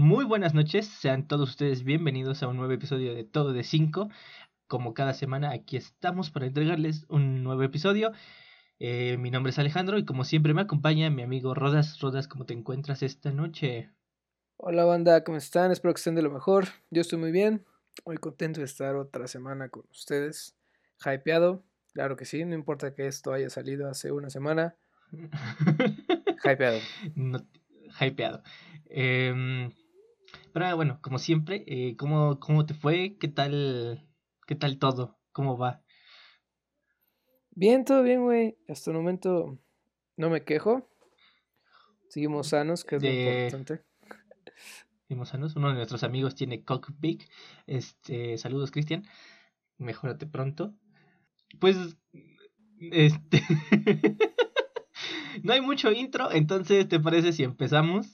Muy buenas noches, sean todos ustedes bienvenidos a un nuevo episodio de Todo de 5. Como cada semana, aquí estamos para entregarles un nuevo episodio. Eh, mi nombre es Alejandro y como siempre me acompaña mi amigo Rodas. Rodas, ¿cómo te encuentras esta noche? Hola banda, ¿cómo están? Espero que estén de lo mejor. Yo estoy muy bien, muy contento de estar otra semana con ustedes. Hypeado, claro que sí, no importa que esto haya salido hace una semana. hypeado. No, hypeado. Eh, pero bueno, como siempre, eh, ¿cómo, ¿cómo te fue? ¿Qué tal, ¿Qué tal todo? ¿Cómo va? Bien, todo bien, güey. Hasta el momento no me quejo. Seguimos sanos, que es lo importante. Seguimos sanos. Uno de nuestros amigos tiene Cockpit. Este, saludos, Cristian. Mejórate pronto. Pues, este. no hay mucho intro, entonces, ¿te parece si empezamos?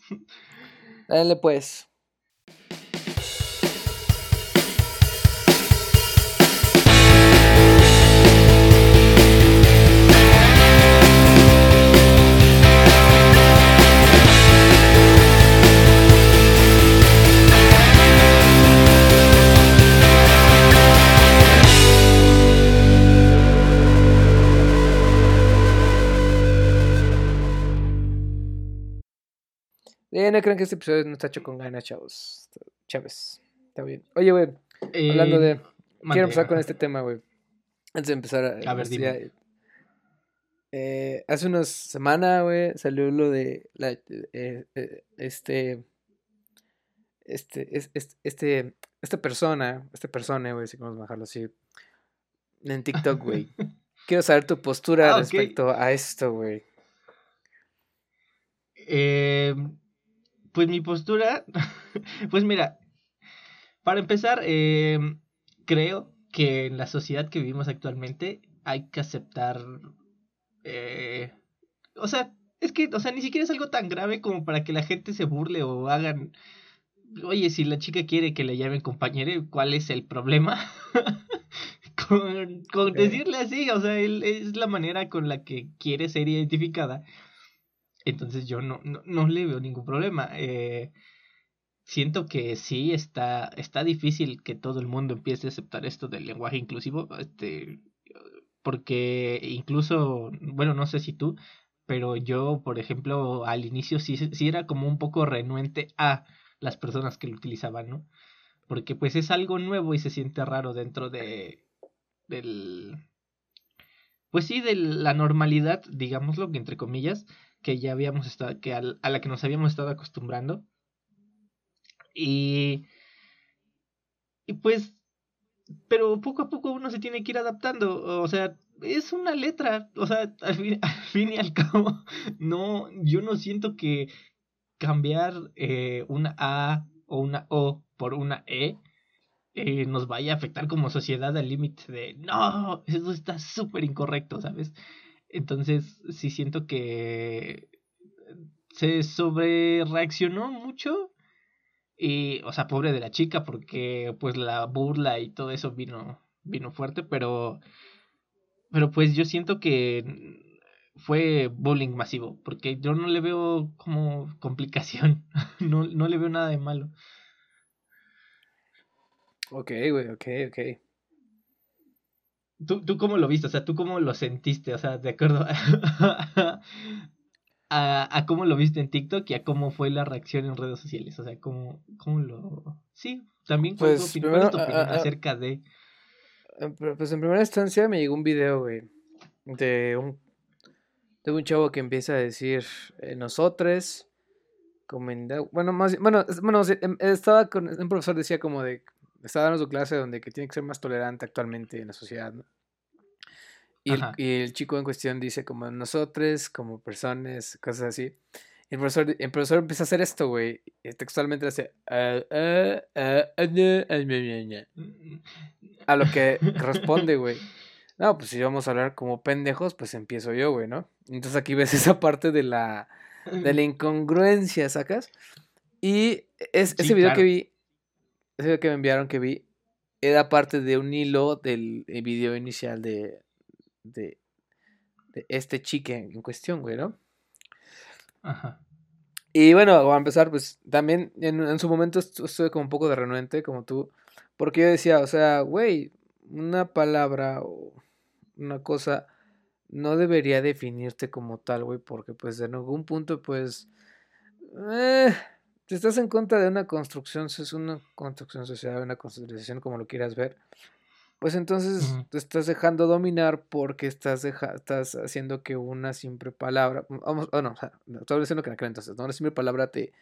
Dale, pues. Eh, no creen que este episodio no está hecho con ganas, chavos. Chávez. Está bien. Oye, güey. hablando de. Eh, quiero empezar con este tema, güey. Antes de empezar a. A ver, dime. Eh, hace unas semanas, güey, salió lo de. La, eh, este. Este, este, esta persona, esta persona, güey, si podemos bajarlo así, en TikTok, güey. Quiero saber tu postura ah, respecto a esto, güey. Eh, pues mi postura, pues mira, para empezar, eh, creo que en la sociedad que vivimos actualmente hay que aceptar, eh, o sea, es que, o sea, ni siquiera es algo tan grave como para que la gente se burle o hagan, oye, si la chica quiere que le llamen compañero, ¿cuál es el problema? con, con decirle así, o sea, él, es la manera con la que quiere ser identificada entonces yo no, no, no le veo ningún problema. Eh, siento que sí está, está difícil que todo el mundo empiece a aceptar esto del lenguaje inclusivo. Este, porque incluso, bueno, no sé si tú, pero yo, por ejemplo, al inicio sí, sí era como un poco renuente a las personas que lo utilizaban, ¿no? Porque pues es algo nuevo y se siente raro dentro de del pues sí de la normalidad, digámoslo, que entre comillas, que ya habíamos estado, que a la que nos habíamos estado acostumbrando. Y, y pues, pero poco a poco uno se tiene que ir adaptando, o sea, es una letra, o sea, al fin, y al cabo, no, yo no siento que cambiar eh, una A o una O por una E eh, nos vaya a afectar como sociedad al límite de, no, eso está súper incorrecto, ¿sabes? Entonces, sí siento que se sobre reaccionó mucho. Y, o sea, pobre de la chica, porque pues la burla y todo eso vino, vino fuerte, pero, pero pues yo siento que fue bullying masivo, porque yo no le veo como complicación, no, no le veo nada de malo. Ok, güey, ok, ok. ¿Tú, ¿Tú cómo lo viste? O sea, ¿tú cómo lo sentiste? O sea, de acuerdo a, a, cómo lo viste en TikTok y a cómo fue la reacción en redes sociales. O sea, cómo, cómo lo... Sí, también cuál pues, tu opinión, acerca de... Pues en primera instancia me llegó un video, güey, de un, de un chavo que empieza a decir, eh, nosotros, bueno, más, bueno, bueno, em, estaba con, un profesor decía como de, estaba dando su clase donde que tiene que ser más tolerante actualmente en la sociedad, ¿no? Y el, chico en cuestión dice como nosotros, como personas, cosas así. Y el profesor, el profesor empieza a hacer esto, güey. Textualmente hace... A lo que responde, güey. No, pues si vamos a hablar como pendejos, pues empiezo yo, güey, ¿no? Entonces aquí ves esa parte de la, de la incongruencia, ¿sacas? Y es, ese video que vi, video que me enviaron que vi, era parte de un hilo del video inicial de, de, de este chique en cuestión, güey, ¿no? Ajá. Y bueno, a empezar, pues también en, en su momento estuve como un poco de renuente, como tú, porque yo decía, o sea, güey, una palabra o una cosa no debería definirte como tal, güey, porque pues en algún punto, pues, eh, si estás en contra de una construcción, es una construcción social, una construcción como lo quieras ver, pues entonces te estás dejando dominar porque estás, estás haciendo que una simple palabra, vamos, bueno, o sea, estoy diciendo que no entonces, ¿no? una simple palabra te,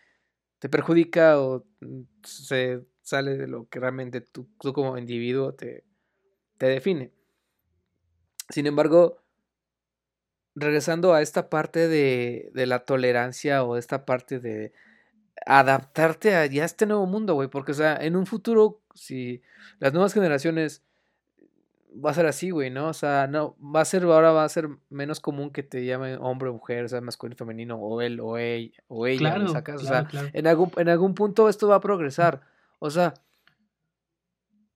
te perjudica o mm, se sale de lo que realmente tú, tú como individuo te, te define. Sin embargo, regresando a esta parte de, de la tolerancia o esta parte de adaptarte a ya este nuevo mundo, güey, porque, o sea, en un futuro, si las nuevas generaciones va a ser así, güey, ¿no? O sea, no, va a ser, ahora va a ser menos común que te llamen hombre o mujer, o sea, masculino femenino, o él, o ella, o ella, claro, o sea, en algún, en algún punto esto va a progresar, o sea,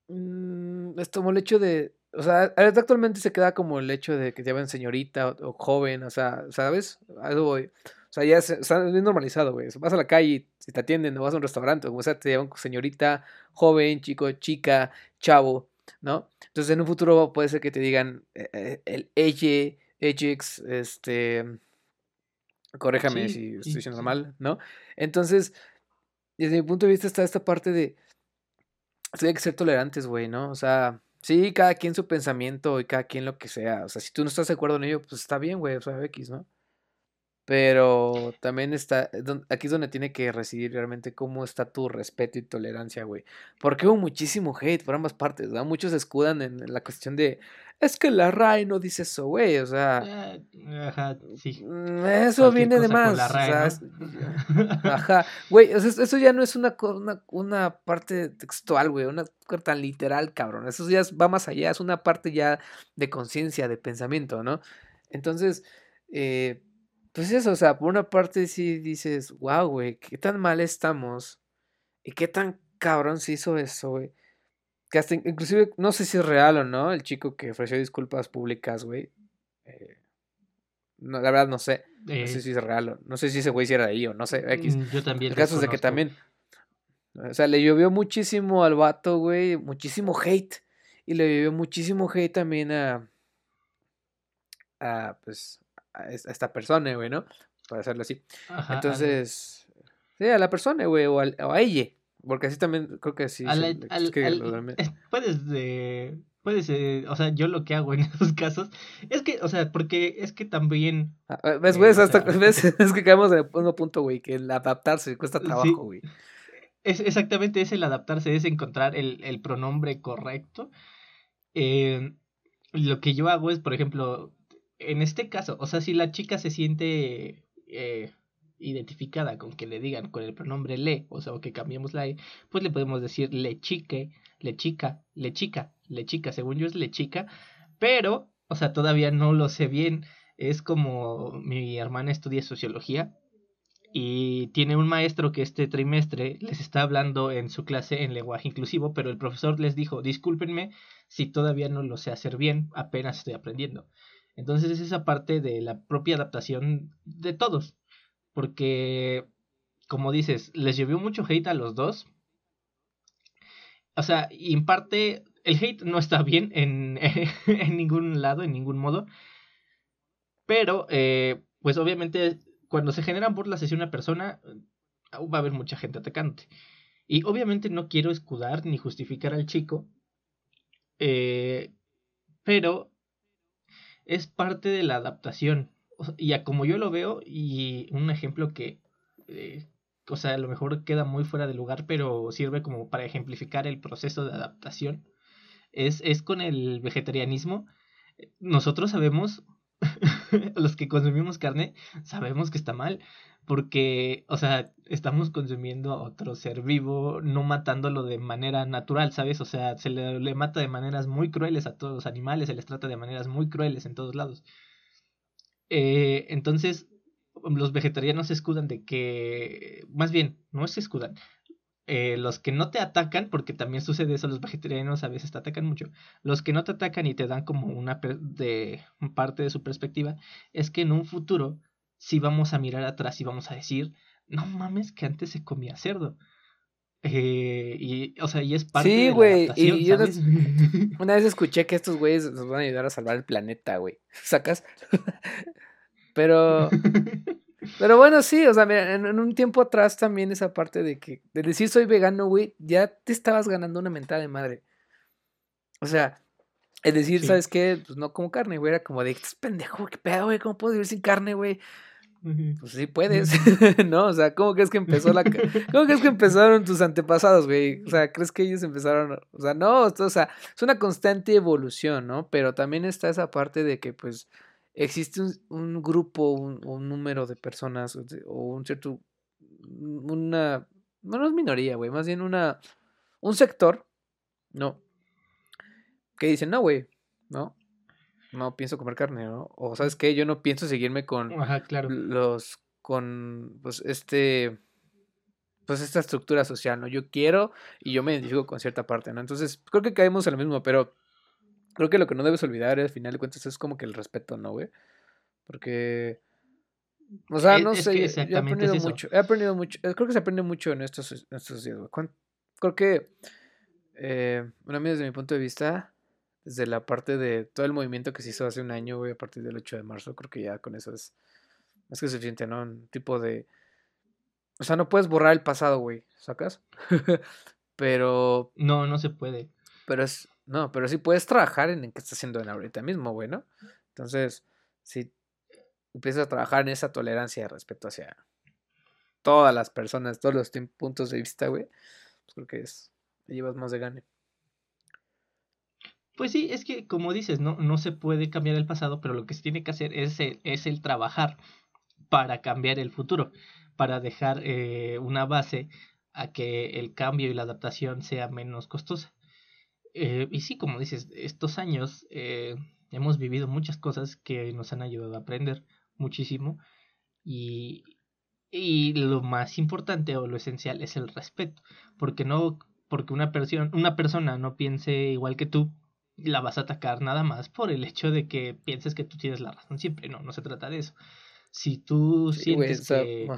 mmm, es como el hecho de, o sea, actualmente se queda como el hecho de que te llamen señorita o, joven, o sea, ¿sabes? Algo voy. O sea, ya está bien normalizado, güey. Vas a la calle y si te atienden o vas a un restaurante, o sea, te llaman señorita, joven, chico, chica, chavo, ¿no? Entonces en un futuro puede ser que te digan eh, eh, el ella, Ajax, este, corréjame si estoy diciendo mal, ¿no? Entonces, desde mi punto de vista está esta parte de, hay que ser tolerantes, güey, ¿no? O sea, sí, cada quien su pensamiento y cada quien lo que sea, o sea, si tú no estás de acuerdo en ello, pues está bien, güey, o sea, X, ¿no? Pero también está, aquí es donde tiene que residir realmente cómo está tu respeto y tolerancia, güey. Porque hubo muchísimo hate por ambas partes, ¿no? Muchos se escudan en la cuestión de, es que la RAI no dice eso, güey, o sea... Eh, ajá, sí. Mm, eso viene de más. ajá, güey, eso ya no es una, una, una parte textual, güey, una cosa tan literal, cabrón. Eso ya va más allá, es una parte ya de conciencia, de pensamiento, ¿no? Entonces, eh pues eso, o sea, por una parte sí dices, wow, güey, qué tan mal estamos y qué tan cabrón se hizo eso, güey. Que hasta inclusive, no sé si es real o no, el chico que ofreció disculpas públicas, güey. Eh, no, la verdad no sé. No sé eh si es real o no sé si ese güey si era ahí o no sé. X. Mm, yo también. El caso es de que también. O sea, le llovió muchísimo al vato, güey. Muchísimo hate. Y le llovió muchísimo hate también a. A, pues, a esta persona, güey, ¿no? Para hacerlo así. Entonces, sí, a la persona, güey, o, a ella. Porque así también creo que así. puedes, eh, puedes, eh, o sea, yo lo que hago en esos casos es que, o sea, porque es que también. Ah, ah, ¿Ves, güey? hasta, ¿ves? Es que caemos en el punto, güey, que el adaptarse cuesta trabajo, güey. Es, exactamente, es el adaptarse, es encontrar el, el pronombre correcto. Eh, lo que yo hago es, por ejemplo, en este caso, o sea, si la chica se siente eh, identificada con que le digan con el pronombre le, o sea, o que cambiemos la e, pues le podemos decir le chique, le chica, le chica, le chica, según yo es le chica, pero, o sea, todavía no lo sé bien. Es como mi hermana estudia sociología y tiene un maestro que este trimestre les está hablando en su clase en lenguaje inclusivo, pero el profesor les dijo, discúlpenme si todavía no lo sé hacer bien, apenas estoy aprendiendo. Entonces es esa parte de la propia adaptación de todos. Porque, como dices, les llevó mucho hate a los dos. O sea, y en parte el hate no está bien en, en ningún lado, en ningún modo. Pero, eh, pues obviamente, cuando se generan burlas hacia una persona, va a haber mucha gente atacante. Y obviamente no quiero escudar ni justificar al chico. Eh, pero es parte de la adaptación. Y a como yo lo veo, y un ejemplo que, eh, o sea, a lo mejor queda muy fuera de lugar, pero sirve como para ejemplificar el proceso de adaptación, es, es con el vegetarianismo. Nosotros sabemos, los que consumimos carne, sabemos que está mal, porque, o sea, estamos consumiendo a otro ser vivo, no matándolo de manera natural, ¿sabes? O sea, se le, mata de maneras muy crueles a todos los animales, se les trata de maneras muy crueles en todos lados. Eh, entonces, los vegetarianos se escudan de que, más bien, no se escudan. Eh, los que no te atacan, porque también sucede eso, los vegetarianos a veces te atacan mucho, los que no te atacan y te dan como una de, parte de su perspectiva, es que en un futuro si vamos a mirar atrás y vamos a decir, no mames que antes se comía cerdo. Eh, y, o sea, y es parte sí, de güey. Y yo una vez escuché que estos güeyes nos van a ayudar a salvar el planeta, güey. ¿Sacas? Pero. Pero bueno, sí, o sea, en, un tiempo atrás también esa parte de que, de decir soy vegano, güey, ya te estabas ganando una mentada de madre. O sea, es decir, ¿sabes qué? Pues no como carne, güey, era como de, estás pendejo, qué pedo, güey, ¿cómo puedo vivir sin carne, güey? Pues sí puedes, ¿no? O sea, ¿cómo crees que empezó la... ¿Cómo crees que empezaron tus antepasados, güey? O sea, ¿crees que ellos empezaron? O sea, no, o sea, es una constante evolución, ¿no? Pero también está esa parte de que, pues, existe un, grupo, un, número de personas o un cierto, una, no, es minoría, güey, más bien una, un sector, ¿no? Que dicen, no, güey, ¿no? No pienso comer carne, ¿no? O sabes qué, yo no pienso seguirme con los, con, pues, este, pues, esta estructura social, ¿no? Yo quiero y yo me identifico con cierta parte, ¿no? Entonces, creo que caemos en lo mismo, pero creo que lo que no debes olvidar al final de cuentas es como que el respeto, ¿no, güey? Porque... O sea, no sé, he aprendido mucho, he aprendido mucho, eh, creo que se aprende mucho en estos, estos días, güey. Creo que, eh, bueno, a mí desde mi punto de vista, desde la parte de todo el movimiento que se hizo hace un año, güey, a partir del 8 de marzo, creo que ya con eso es más que suficiente, ¿no? Un tipo de... O sea, no puedes borrar el pasado, güey, ¿sacas? pero... No, no se puede. Pero es, no, pero sí puedes trabajar en, en qué estás haciendo en ahorita mismo, güey, ¿no? Entonces, si empiezas a trabajar en esa tolerancia de respeto hacia todas las personas, todos los puntos de vista, güey, pues creo que es, te llevas más de gane. Pues sí, es que como dices, no, no se puede cambiar el pasado, pero lo que se tiene que hacer es el, es el trabajar para cambiar el futuro, para dejar eh, una base a que el cambio y la adaptación sea menos costosa. Eh, y sí, como dices, estos años eh, hemos vivido muchas cosas que nos han ayudado a aprender muchísimo. Y, y lo más importante o lo esencial es el respeto. Porque no, porque una persona, una persona no piense igual que tú, la vas a atacar nada más por el hecho de que pienses que tú tienes la razón siempre. No, no se trata de eso. Si tú sientes que.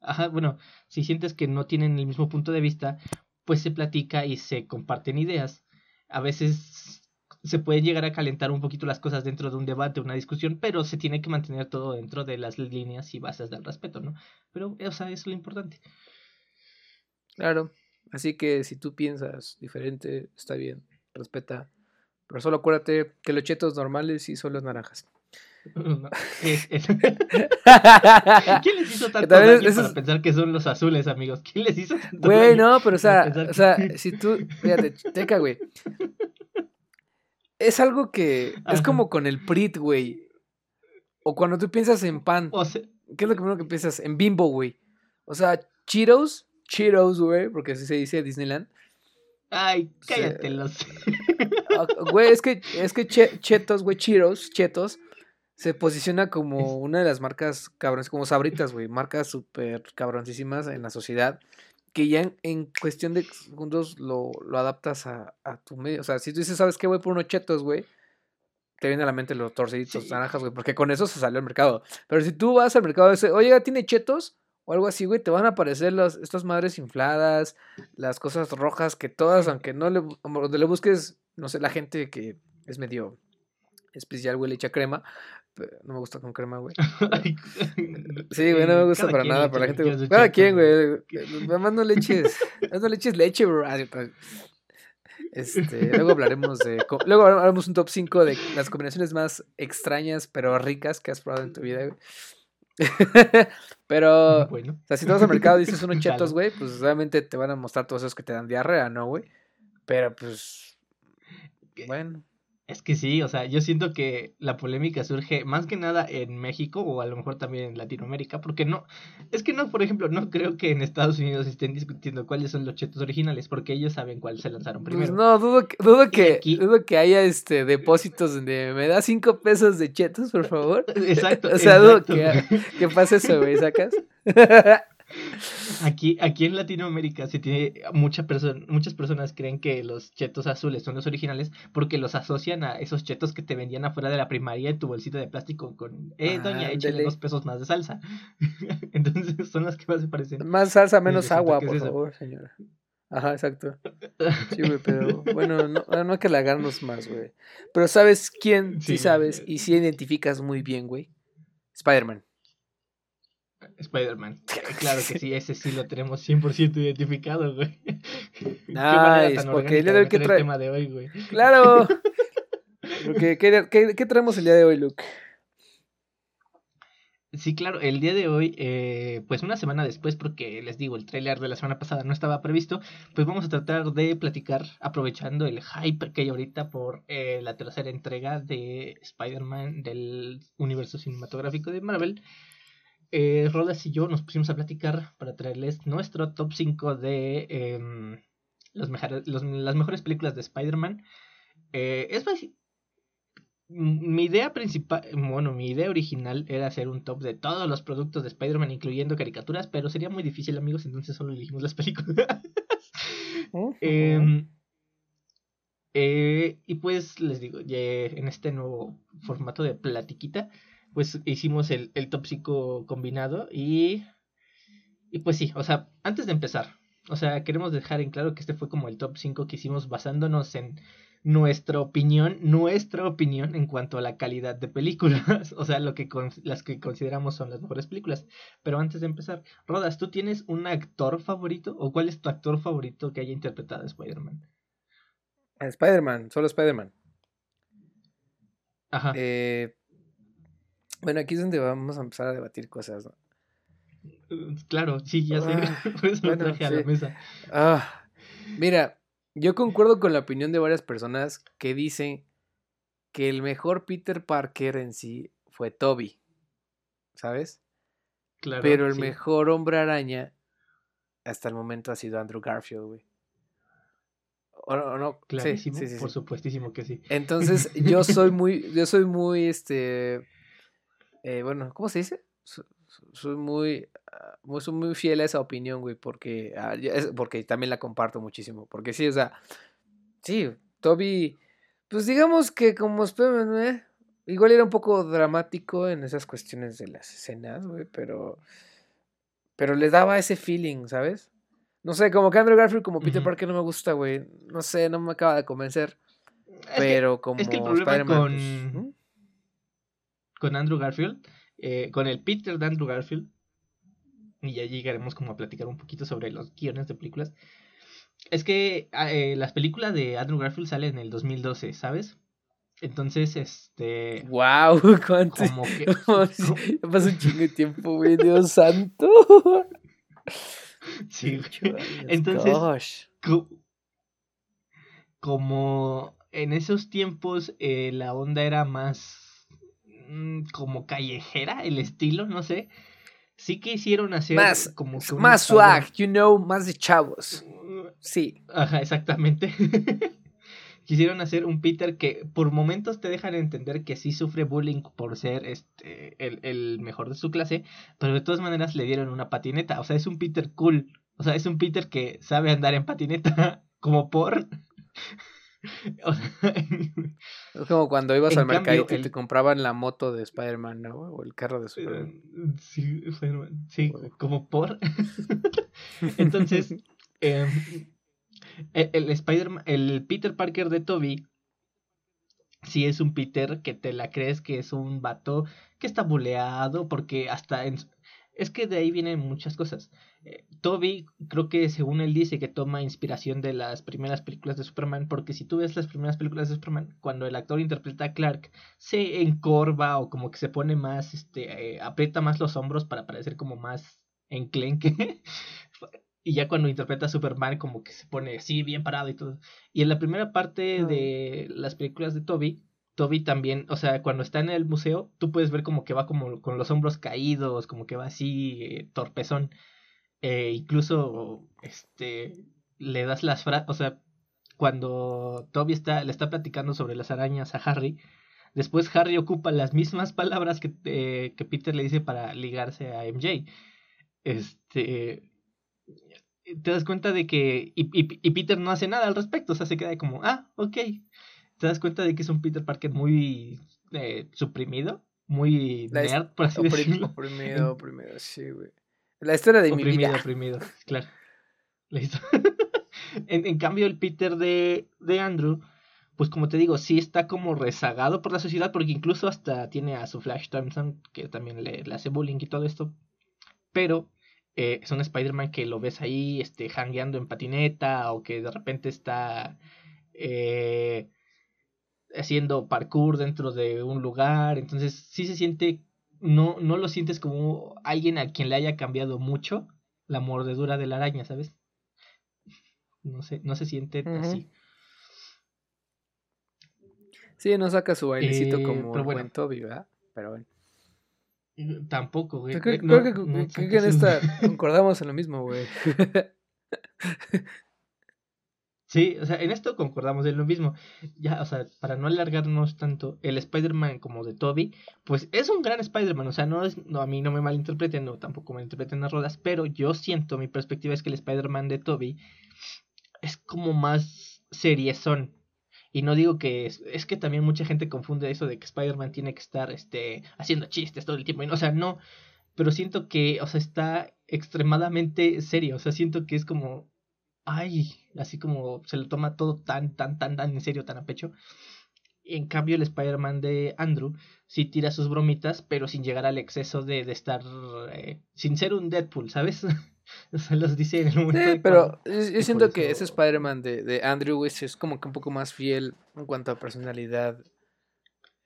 ajá, bueno, si sientes que no tienen el mismo punto de vista, pues se platica y se comparten ideas. A veces se pueden llegar a calentar un poquito las cosas dentro de un debate, una discusión, pero se tiene que mantener todo dentro de las líneas y bases del respeto, ¿no? Pero, o sea, es lo importante. Claro, así que si tú piensas diferente, está bien, respeta. Pero solo acuérdate que los chetos normales y son los naranjas. ¿Quién les hizo tanto daño para pensar que son los azules, amigos? ¿Quién les hizo tanto Güey, no, pero o sea, o sea, si tú, fíjate, checa, güey. Es algo que es como con el Prit, güey. O cuando tú piensas en pan. ¿Qué es lo primero que piensas? En Bimbo, güey. O sea, Cheetos, Cheetos, güey, porque así se dice Disneyland. Ay, cállate los. Ah, güey, es que, es que chetos, güey, Cheetos, chetos, se posiciona como una de las marcas cabrones, como sabritas, güey, marcas súper cabroncísimas en la sociedad, que ya en, cuestión de segundos lo, lo adaptas a, a, tu medio. O sea, si tú dices, ¿sabes qué, güey? Por unos chetos, güey, te viene a la mente los torciditos naranjas, güey, porque con eso se salió al mercado. Pero si tú vas al mercado y dices, oye, ¿tiene chetos? O algo así, güey, te van a aparecer las, estas madres infladas, las cosas rojas que todas, aunque no le, donde le busques, no sé, la gente que es medio especial, güey, le echa crema, no me gusta con crema, güey. sí, güey, no me gusta para nada. Para la gente. Cada quien, güey. Además no leches. No leches leche, bro. Este, luego hablaremos de. Luego haremos un top 5 de las combinaciones más extrañas pero ricas que has probado en tu vida, güey. pero, bueno. o sea, si tú vas al mercado y dices unos chetos, güey, pues obviamente te van a mostrar todos esos que te dan diarrea, ¿no, güey? Pero pues. Bueno. Es que sí, o sea, yo siento que la polémica surge más que nada en México o a lo mejor también en Latinoamérica, porque no, es que no, por ejemplo, no creo que en Estados Unidos estén discutiendo cuáles son los chetos originales, porque ellos saben cuáles se lanzaron pues primero. no, dudo, dudo que, dudo que haya este depósitos donde me da cinco pesos de chetos, por favor. Exacto. o sea, dudo que, que pase eso, güey, ¿sacas? Aquí, aquí en Latinoamérica se tiene mucha muchas personas creen que los chetos azules son los originales porque los asocian a esos chetos que te vendían afuera de la primaria en tu bolsito de plástico con eh, doña, échale dos pesos más de salsa. Entonces son las que más se parecen. Más salsa, menos agua, por favor, señora. Ajá, exacto. Sí, güey, pero bueno, no, no hay que lagarnos más, güey. Pero ¿sabes quién? Sí, sabes y sí identificas muy bien, güey. Spider-Man. Spider-Man. Claro que sí, ese sí lo tenemos 100% identificado, güey. Nice, porque el día de hoy, ¿qué trae? El tema de hoy, güey. Claro. ¿Qué, qué, qué, traemos el día de hoy, Luke? Sí, claro, el día de hoy, eh, pues una semana después, porque les digo, el tráiler de la semana pasada no estaba previsto, pues vamos a tratar de platicar, aprovechando el hype que hay ahorita por eh, la tercera entrega de Spider-Man del universo cinematográfico de Marvel. Eh, Rodas y yo nos pusimos a platicar para traerles nuestro top 5 de em, los las mejores películas de Spider-Man. Eh, es mi idea principal, bueno, mi idea original era hacer un top de todos los productos de Spider-Man, incluyendo caricaturas, pero sería muy difícil, amigos, entonces solo elegimos las películas. Em, eh, y pues les digo, en este nuevo formato de platiquita, pues hicimos el, el top 5 combinado y, y pues sí, o sea, antes de empezar, o sea, queremos dejar en claro que este fue como el top 5 que hicimos basándonos en nuestra opinión, nuestra opinión en cuanto a la calidad de películas, o sea, lo que las que consideramos son las mejores películas. Pero antes de empezar, Rodas, ¿tú tienes un actor favorito o cuál es tu actor favorito que haya interpretado a Spider-Man? Spider-Man, solo Spider-Man. Ajá. Eh, bueno, aquí es donde vamos a empezar a debatir cosas, ¿no? Claro, sí, ya sé. bueno, a la mesa. Ah, mira, yo concuerdo con la opinión de varias personas que dicen que el mejor Peter Parker en sí fue Toby. ¿Sabes? Claro. Pero el mejor hombre araña hasta el momento ha sido Andrew Garfield, güey. ¿O no? Clarísimo, sí, sí, por supuestísimo que sí. Entonces, yo soy muy, yo soy muy, este, eh, bueno, ¿cómo se dice? soy muy, ah, soy muy fiel a esa opinión, güey, porque, ah, porque también la comparto muchísimo. Porque sí, o sea, sí, Toby, pues digamos que como ¿eh? igual era un poco dramático en esas cuestiones de las escenas, güey, pero, pero le daba ese feeling, ¿sabes? No sé, como que Andrew Garfield como Peter Parker no me gusta, güey. No sé, no me acaba de convencer. pero como es que el problema con, pues, con Andrew Garfield eh, con el Peter de Andrew Garfield, y ya llegaremos como a platicar un poquito sobre los guiones de películas, es que ah, eh, las películas de Andrew Garfield salen en el 2012, ¿sabes? Entonces, este. ¡Wow! ¿Cuánto? Como que. Pasa un chingo de tiempo, güey, Dios santo. Sí, Entonces. como en esos tiempos eh, la onda era más Mm, como callejera el estilo, no sé. Sí que hicieron hacer más, como más swag, you know, más de chavos. Sí. Ajá, exactamente. Quisieron hacer un Peter que por momentos te dejan entender que sí sufre bullying por ser este el, el mejor de su clase, pero de todas maneras le dieron una patineta. O sea, es un Peter cool. O sea, es un Peter que sabe andar en patineta como por es como cuando ibas al mercado y te compraban la moto de Spider-Man, ¿no? O el carro de Superman. Eh, sí, como por. Entonces, em, e, el, Spider el Peter Parker de Toby, sí es un Peter que te la crees que es un vato que está buleado, porque hasta en, es que de ahí vienen muchas cosas. Eh, Toby, creo que según él dice que toma inspiración de las primeras películas de Superman, porque si tú ves las primeras películas de Superman, cuando el actor interpreta a Clark, se encorva o como que se pone más, este, eh, aprieta más los hombros para parecer como más enclenque. y ya cuando interpreta a Superman, como que se pone así, bien parado y todo. Y en la primera parte de las películas de Toby, Toby también, o sea, cuando está en el museo, tú puedes ver como que va como con los hombros caídos, como que va así, eh, torpezón. Eh, incluso, este, le das las frases, o sea, cuando Toby está, le está platicando sobre las arañas a Harry, después Harry ocupa las mismas palabras que, eh, que Peter le dice para ligarse a MJ. este, te das cuenta de que, y, y, Peter no hace nada al respecto, o sea, se queda como, ah, ok. Te das cuenta de que es un Peter Parker muy eh, suprimido, muy nerd, por así decirlo. Oprimido, oprimido, sí, güey. La historia de mi vida. Oprimido, claro. en, en, cambio, el Peter de, de Andrew, pues como te digo, sí está como rezagado por la sociedad, porque incluso hasta tiene a su Flash Thompson, que también le, le hace bullying y todo esto. Pero eh, es un Spider-Man que lo ves ahí, este, hangueando en patineta, o que de repente está eh, haciendo parkour dentro de un lugar. Entonces, sí se siente, no, no lo sientes como alguien a quien le haya cambiado mucho la mordedura de la araña, ¿sabes? No sé, no se siente así. Sí, no saca su bailecito eh, como el buen Toby, ¿verdad? Pero bueno. Tampoco, güey. Creo, que, en esta concordamos en lo mismo, güey. Sí, o sea, en esto concordamos en lo mismo. Ya, o sea, para no alargarnos tanto, el Spider-Man como de Toby, pues es un gran Spider-Man. O sea, no es, no, a mí no me malinterpreten, no, tampoco me interpreten las rodas, pero yo siento, mi perspectiva es que el Spider-Man de Toby es como más seriezón. Y no digo que es, es que también mucha gente confunde eso de que Spider-Man tiene que estar este, haciendo chistes todo el tiempo. o sea, no, pero siento que, o sea, está extremadamente serio. O sea, siento que es como, ay, así como se lo toma todo tan, tan, tan, tan en serio, tan a pecho. En cambio, el Spider-Man de Andrew sí tira sus bromitas, pero sin llegar al exceso de, de estar, eh, sin ser un Deadpool, ¿sabes? Se los dice en el momento. Sí, pero yo, siento que ese Spider-Man de, de, Andrew es como que un poco más fiel en cuanto a personalidad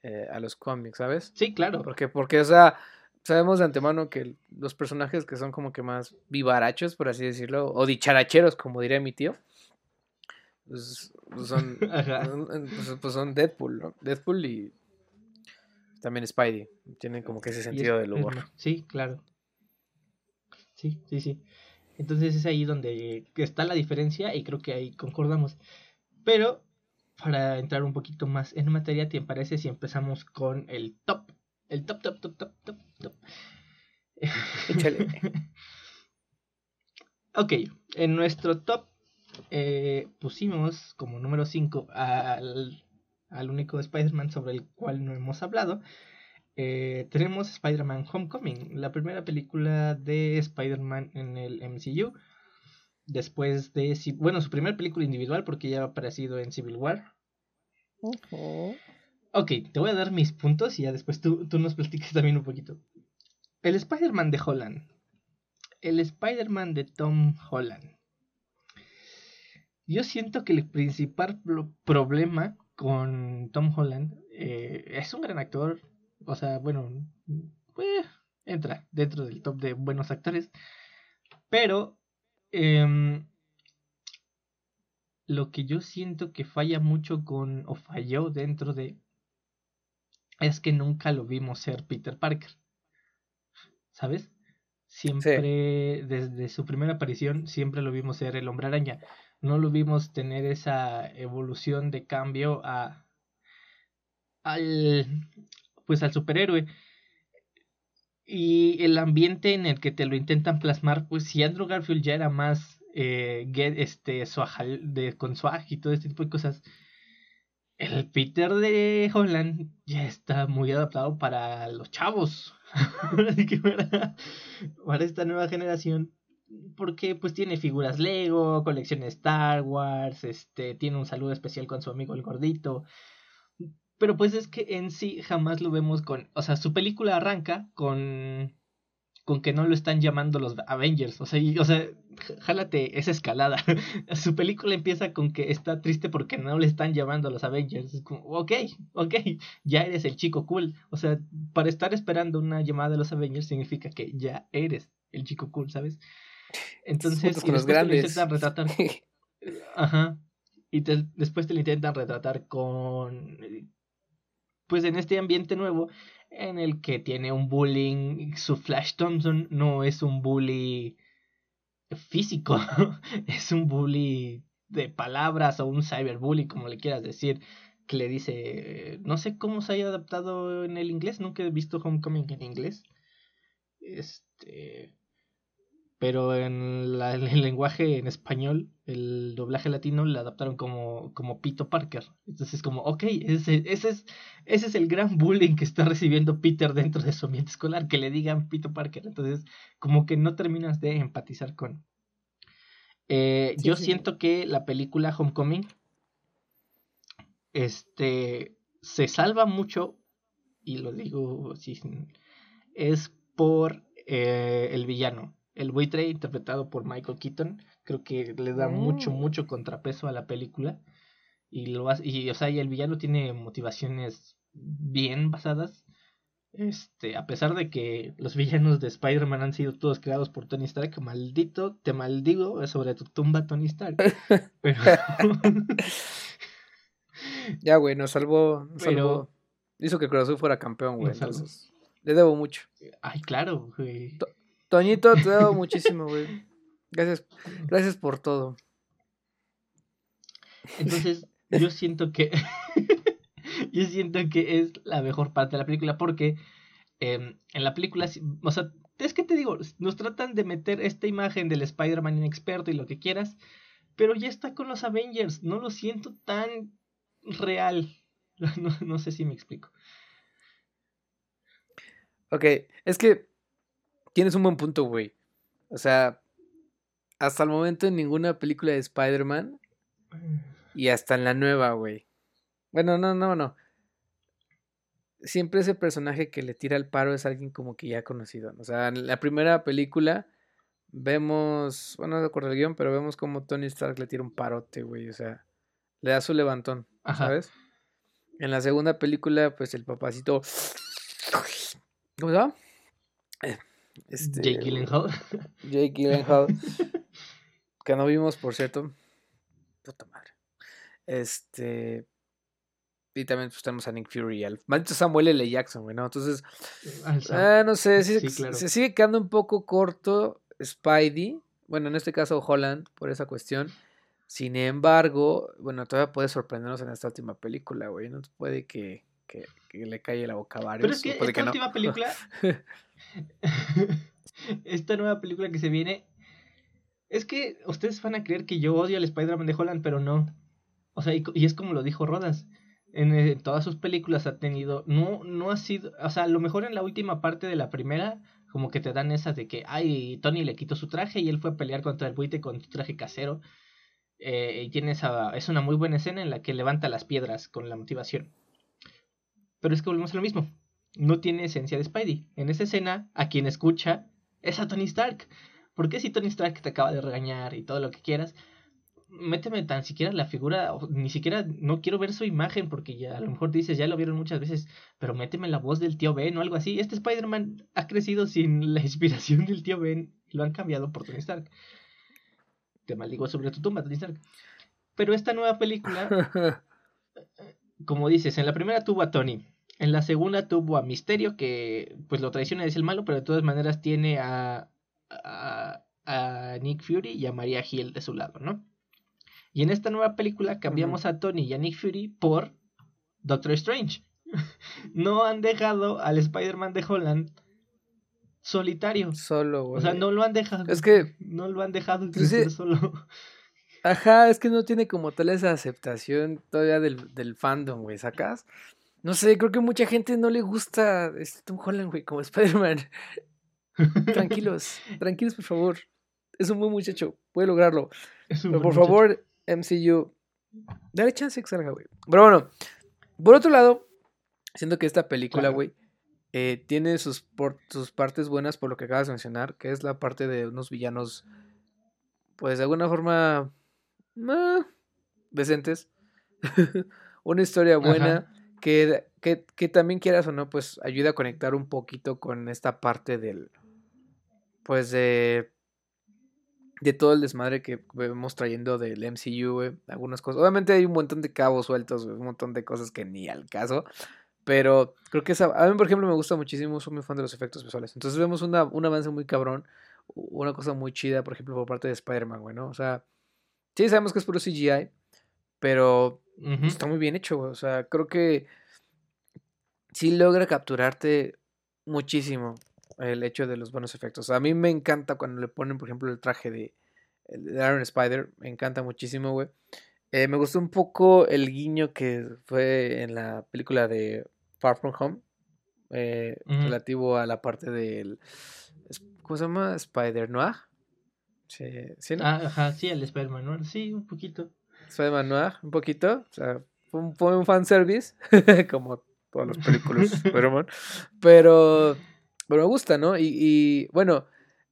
eh, a los cómics, ¿sabes? Sí, claro. Porque, porque, o sea, sabemos de antemano que los personajes que son como que más vivarachos, por así decirlo, o dicharacheros, como diría mi tío, pues, pues son, pues, pues, son Deadpool, ¿no? Deadpool y también Spidey. Tienen como que ese sentido del humor. Sí, claro. Sí, sí, sí. Entonces es ahí donde está la diferencia y creo que ahí concordamos. Pero para entrar un poquito más en materia, ¿te parece si empezamos con el top? El top, top, top, top, top, top. Échale. ok, en nuestro top eh, pusimos como número 5 al, al único Spider-Man sobre el cual no hemos hablado, eh, tenemos Spider-Man Homecoming, la primera película de Spider-Man en el MCU. Después de, bueno, su primera película individual porque ya ha aparecido en Civil War. Ok, te voy a dar mis puntos y ya después tú, tú nos platiques también un poquito. El Spider-Man de Holland. El Spider-Man de Tom Holland. Yo siento que el principal problema con Tom Holland eh, es un gran actor, o sea, bueno, pues, entra dentro del top de buenos actores. Pero em, lo que yo siento que falla mucho con, o falló dentro de, es que nunca lo vimos ser Peter Parker. ¿Sabes? Siempre, desde su primera aparición, siempre lo vimos ser el hombre araña. No lo vimos tener esa evolución de cambio a, al, pues al superhéroe. Y el ambiente en el que te lo intentan plasmar, pues si Andrew Garfield ya era más eh, get, este, de, con swag y todo este tipo de cosas, el Peter de Holland ya está muy adaptado para los chavos. para, esta nueva generación. Porque pues tiene figuras Lego, colecciona Star Wars, este, tiene un saludo especial con su amigo el gordito. Pero pues es que en sí jamás lo vemos con. O sea, su película arranca con. Con que no lo están llamando los Avengers. O sea, o sea, jálate esa escalada. su película empieza con que está triste porque no le están llamando los Avengers. Es como, ok, ok, ya eres el chico cool. O sea, para estar esperando una llamada de los Avengers significa que ya eres el chico cool, ¿sabes? Entonces, y los grandes. te intentan retratar. Ajá. Y después te lo intentan retratar con pues en este ambiente nuevo en el que tiene un bullying, su Flash Thompson no es un bully físico, es un bully de palabras o un cyberbully, como le quieras decir, que le dice, no sé cómo se haya adaptado en el inglés, nunca he visto Homecoming en inglés. Este, pero en el lenguaje en español, el doblaje latino le adaptaron como, como Pito Parker. Entonces, como, ok, ese, ese, es, ese es el gran bullying que está recibiendo Peter dentro de su ambiente escolar, que le digan Pito Parker. Entonces, como que no terminas de empatizar con. Eh, yo siento que la película Homecoming este, se salva mucho, y lo digo es por eh, el villano el buitre interpretado por Michael Keaton, creo que le da mucho, mm. mucho contrapeso a la película. Y, lo, y, o sea, y el villano tiene motivaciones bien basadas. Este, a pesar de que los villanos de Spider-Man han sido todos creados por Tony Stark, maldito, te maldigo sobre tu tumba, Tony Stark. Pero... ya, güey, nos salvó, Pero... Hizo que Cruz fuera campeón, güey. Entonces, le debo mucho. Ay, claro, güey. Toñito, te debo muchísimo, güey. Gracias, gracias por todo. Entonces, yo siento que. yo siento que es la mejor parte de la película porque em, en la película. O sea, es que te digo, nos tratan de meter esta imagen del Spider-Man inexperto y lo que quieras, pero ya está con los Avengers. No lo siento tan real. No, no sé si me explico. Ok, es que tienes un buen punto, güey. O sea, hasta el momento en ninguna película de Spider-Man y hasta en la nueva, güey. Bueno, no, no, no. Siempre ese personaje que le tira el paro es alguien como que ya conocido. O sea, en la primera película vemos, bueno, no recuerdo el guion, pero vemos como Tony Stark le tira un parote, güey. O sea, le da su levantón, ¿sabes? En la segunda película, pues el papacito... ¿Cómo se llama? Este, Jake Gyllenhaal. Jake Gyllenhaal. que no vimos, por cierto. Puta madre. Este. Y también pues, tenemos a Nick Fury y al maldito Samuel L. Jackson, güey, ¿no? Entonces, ah, no sé, se sigue quedando un poco corto Spidey, bueno, en este caso Holland, por esa cuestión. Sin embargo, bueno, todavía puede sorprendernos en esta última película, güey, no puede que, que, le calle la boca a varios. Pero es que esta última película esta nueva película que se viene. Es que ustedes van a creer que yo odio al Spider-Man de Holland, pero no. O sea, y, es como lo dijo Rodas. En, todas sus películas ha tenido. No, no ha sido. O sea, a lo mejor en la última parte de la primera, como que te dan esas de que, ay, Tony le quitó su traje y él fue a pelear contra el buite con su traje casero. Eh, y tiene esa. Es una muy buena escena en la que levanta las piedras con la motivación. Pero es que volvemos a lo mismo no tiene esencia de Spidey. En esa escena, a quien escucha es a Tony Stark. ¿Por qué si Tony Stark te acaba de regañar y todo lo que quieras? Méteme tan siquiera la figura, ni siquiera no quiero ver su imagen porque ya a lo mejor dices, ya lo vieron muchas veces, pero méteme la voz del tío Ben o algo así. Este Spider-Man ha crecido sin la inspiración del tío Ben y lo han cambiado por Tony Stark. Te maldigo sobre tu tumba, Tony Stark. Pero esta nueva película, como dices, en la primera tuvo a Tony, en la segunda tuvo a Misterio, que pues lo traiciona es el malo, pero de todas maneras tiene a, a, Nick Fury y a Maria Hill de su lado, ¿no? Y en esta nueva película cambiamos a Tony y a Nick Fury por Doctor Strange. no han dejado al Spider-Man de Holland solitario. Solo, güey. O sea, no lo han dejado. Es que. No lo han dejado pues solo. Ajá, es que no tiene como tal esa aceptación todavía del, del fandom, güey, ¿sacas? No sé, creo que mucha gente no le gusta este Tom Holland, güey, como Spider-Man. tranquilos, tranquilos, por favor. Es un buen muchacho, puede lograrlo. Pero por favor, MCU, dale chance que salga, güey. Pero bueno, por otro lado, siento que esta película, güey, eh, tiene sus, sus partes buenas por lo que acabas de mencionar, que es la parte de unos villanos, pues de alguna forma, eh, decentes. Una historia buena que, que, también quieras o no, pues ayuda a conectar un poquito con esta parte del, pues de, de todo el desmadre que vemos trayendo del MCU, algunas cosas. Obviamente hay un montón de cabos sueltos, un montón de cosas que ni al caso. Pero creo que esa, a mí, por ejemplo, me gusta muchísimo, soy muy fan de los efectos visuales. Entonces vemos una, un avance muy cabrón, una cosa muy chida, por ejemplo, por parte de Spider-Man, güey, ¿no? O sea, sí sabemos que es puro CGI, pero Está muy bien hecho, O sea, creo que sí logra capturarte muchísimo. el hecho de los buenos efectos. A mí me encanta cuando le ponen, por ejemplo, el traje de, de Iron Spider. Me encanta muchísimo, güey. Eh, me gustó un poco el guiño que fue en la película de Far From Home. Eh, relativo a la parte del. ¿Cómo se llama? Spider Noir. Sí, ¿sí ah, ajá, sí, el Spider-Man Noir. Sí, un poquito. Spider-Man Noir, un poquito. O sea, fue un, fue un fanservice. como todas las películas Spider-Man. Pero. Pero me gusta, ¿no? Y, y bueno,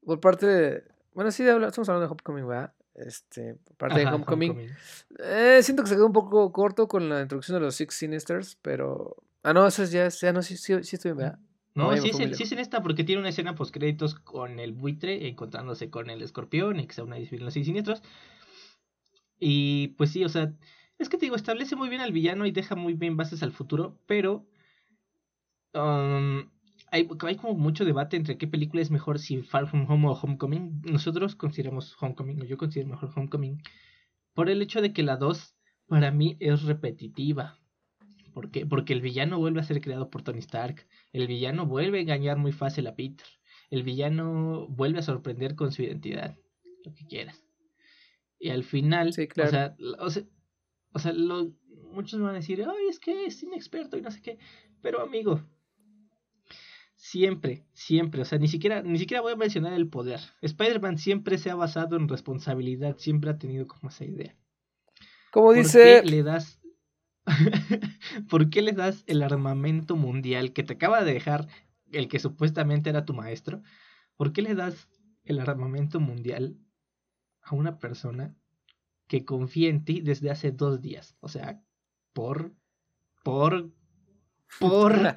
por parte de. Bueno, sí, estamos hablando de Homecoming, ¿verdad? Este, parte de Homecoming. Eh, siento que se quedó un poco corto con la introducción de los Six Sinisters, pero. Ah, no, eso ya, ya no, sí, sí, sí estoy ¿verdad? No, sí, es, sí es en esta, porque tiene una escena post créditos con el buitre encontrándose con el escorpión y que sea una disciplina de los Six Siniestros. Y pues sí, o sea, es que te digo, establece muy bien al villano y deja muy bien bases al futuro, pero. Um, hay, como mucho debate entre qué película es mejor, si Far From Home o Homecoming. Nosotros consideramos Homecoming, o yo considero mejor Homecoming, por el hecho de que la 2 para mí es repetitiva. ¿Por qué? Porque el villano vuelve a ser creado por Tony Stark. El villano vuelve a engañar muy fácil a Peter. El villano vuelve a sorprender con su identidad. Lo que quieras. Y al final, sí, claro. o sea, o sea, o sea muchos van a decir, ay, es que es inexperto y no sé qué. Pero amigo, Siempre, siempre, o sea, ni siquiera, ni siquiera voy a mencionar el poder. Spider-Man siempre se ha basado en responsabilidad, siempre ha tenido como esa idea. Como dice... ¿Por qué le das... ¿Por qué le das el armamento mundial que te acaba de dejar el que supuestamente era tu maestro? ¿Por qué le das el armamento mundial a una persona que confía en ti desde hace dos días? O sea, por... por por.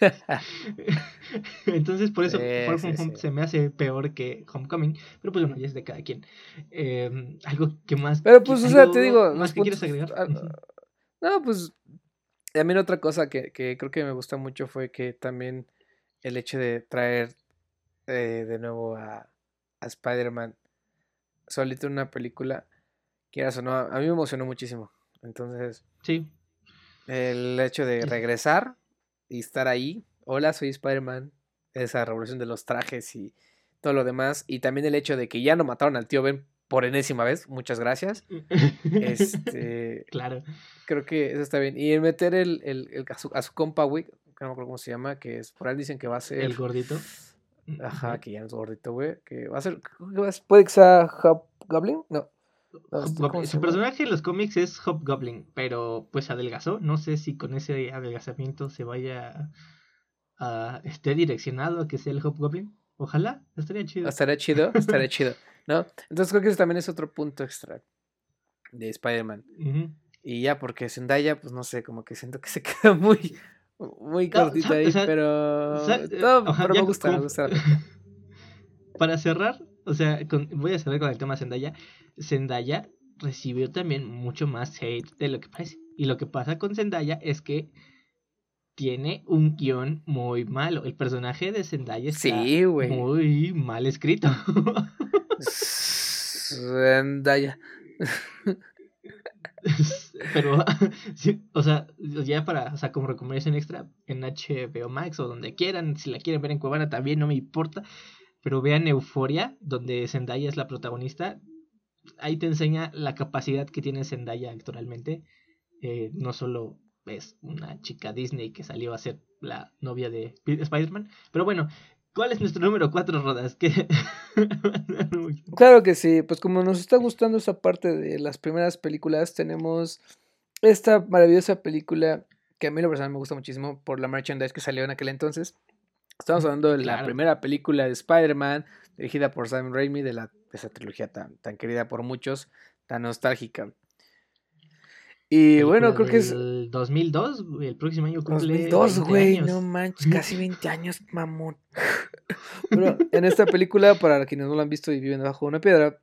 Entonces, por eso Far From Home se me hace peor que Homecoming. Pero pues bueno, ya es de cada quien. Em, algo que más. Pero pues, o sea, te digo. ¿Más que quieres agregar? No, pues. También otra cosa que, que, creo que me gusta mucho fue que también el hecho de traer eh, de nuevo a, a Spider-Man solito en una película, quieras o no, a mí me emocionó muchísimo. Entonces. Sí. El hecho de regresar y estar ahí. Hola, soy Spider-Man. Esa revolución de los trajes y todo lo demás. Y también el hecho de que ya no mataron al tío Ben por enésima vez. Muchas gracias. este. Claro. Creo que eso está bien. Y el meter el, el, a, su, compa Wick, que no me acuerdo cómo se llama, que es por ahí dicen que va a ser. El gordito. Ajá, que ya no es gordito, güey. Que va a ser. Puede que sea Goblin. No. Su personaje en los cómics es Hobgoblin, pero pues adelgazó. No sé si con ese adelgazamiento se vaya a, esté direccionado a que sea el Hobgoblin. Ojalá, estaría chido. Estaría chido, estaría chido. ¿No? Entonces creo que eso también es otro punto extra de Spider-Man. Y ya, porque Zendaya, pues no sé, como que siento que se queda muy, muy cortita ahí, pero. pero me gusta, me gusta. Para cerrar, o sea, voy a cerrar con el tema Zendaya. Zendaya recibió también mucho más hate de lo que parece. Y lo que pasa con Zendaya es que tiene un guion muy malo. El personaje de Zendaya está muy mal escrito. Zendaya. Pero, o sea, ya para, o sea, como recomendación extra en HBO Max o donde quieran, si la quieren ver en Cuevana también, no me importa. Pero vean Euforia, donde Zendaya es la protagonista ahí te enseña la capacidad que tiene Zendaya actualmente. Eh, no solo es una chica Disney que salió a ser la novia de Spider-Man. Pero bueno, ¿cuál es nuestro número cuatro, Rodas? claro que sí, pues como nos está gustando esa parte de las primeras películas, tenemos esta maravillosa película que a mí lo personal me gusta muchísimo por la merchandise que salió en aquel entonces. Estamos hablando de la primera película de Spider-Man, dirigida por Sam Raimi, de la esa trilogía tan, tan querida por muchos, tan nostálgica. Y bueno, creo que es. El 2002, el próximo año cumple. 2002, güey, no manches, casi 20 años, mamón. bueno, en esta película, para quienes no la han visto y viven debajo de una piedra.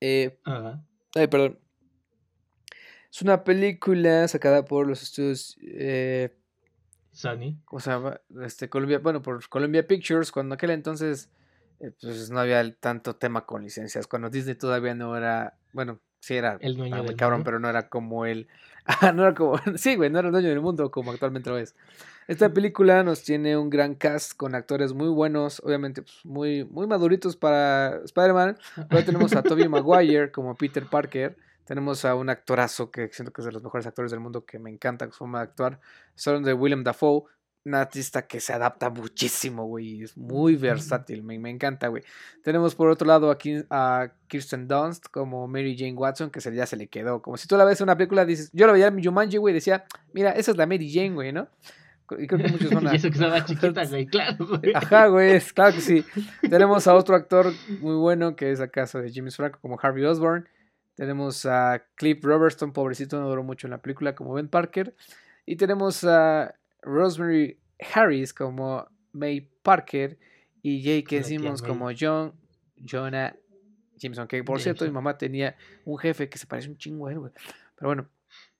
Eh, Ay, perdón. Es una película sacada por los estudios. Eh. O sea, este, Columbia, bueno, por Columbia Pictures, cuando aquel entonces eh, pues no había tanto tema con licencias. Cuando Disney todavía no era, bueno, sí era el dueño del cabrón, pero no era como él. no era como, sí, güey, no era el dueño del mundo como actualmente lo es. Esta película nos tiene un gran cast con actores muy buenos, obviamente pues, muy, muy maduritos para Spider-Man. Pero tenemos a Tobey Maguire como Peter Parker. Tenemos a un actorazo que siento que es de los mejores actores del mundo que me encanta su forma de actuar. Son de William Dafoe un artista que se adapta muchísimo, güey. Es muy versátil, me, me encanta, güey. Tenemos por otro lado aquí a Kirsten Dunst como Mary Jane Watson, que se, ya se le quedó. Como si tú la ves en una película, dices, yo la veía en Jumanji, güey, decía, mira, esa es la Mary Jane, güey, ¿no? Y creo que muchos van a... y eso que estaba chiquita, güey, claro, güey. Ajá, güey, claro que sí. Tenemos a otro actor muy bueno, que es acaso de James Franco, como Harvey Osborn. Tenemos a Cliff Robertson, pobrecito, no duró mucho en la película, como Ben Parker. Y tenemos a Rosemary Harris como May Parker y J.K. Simmons como John Jonah Jameson. Que por cierto, mi mamá tenía un jefe que se parece un chingo a él, güey. Pero bueno.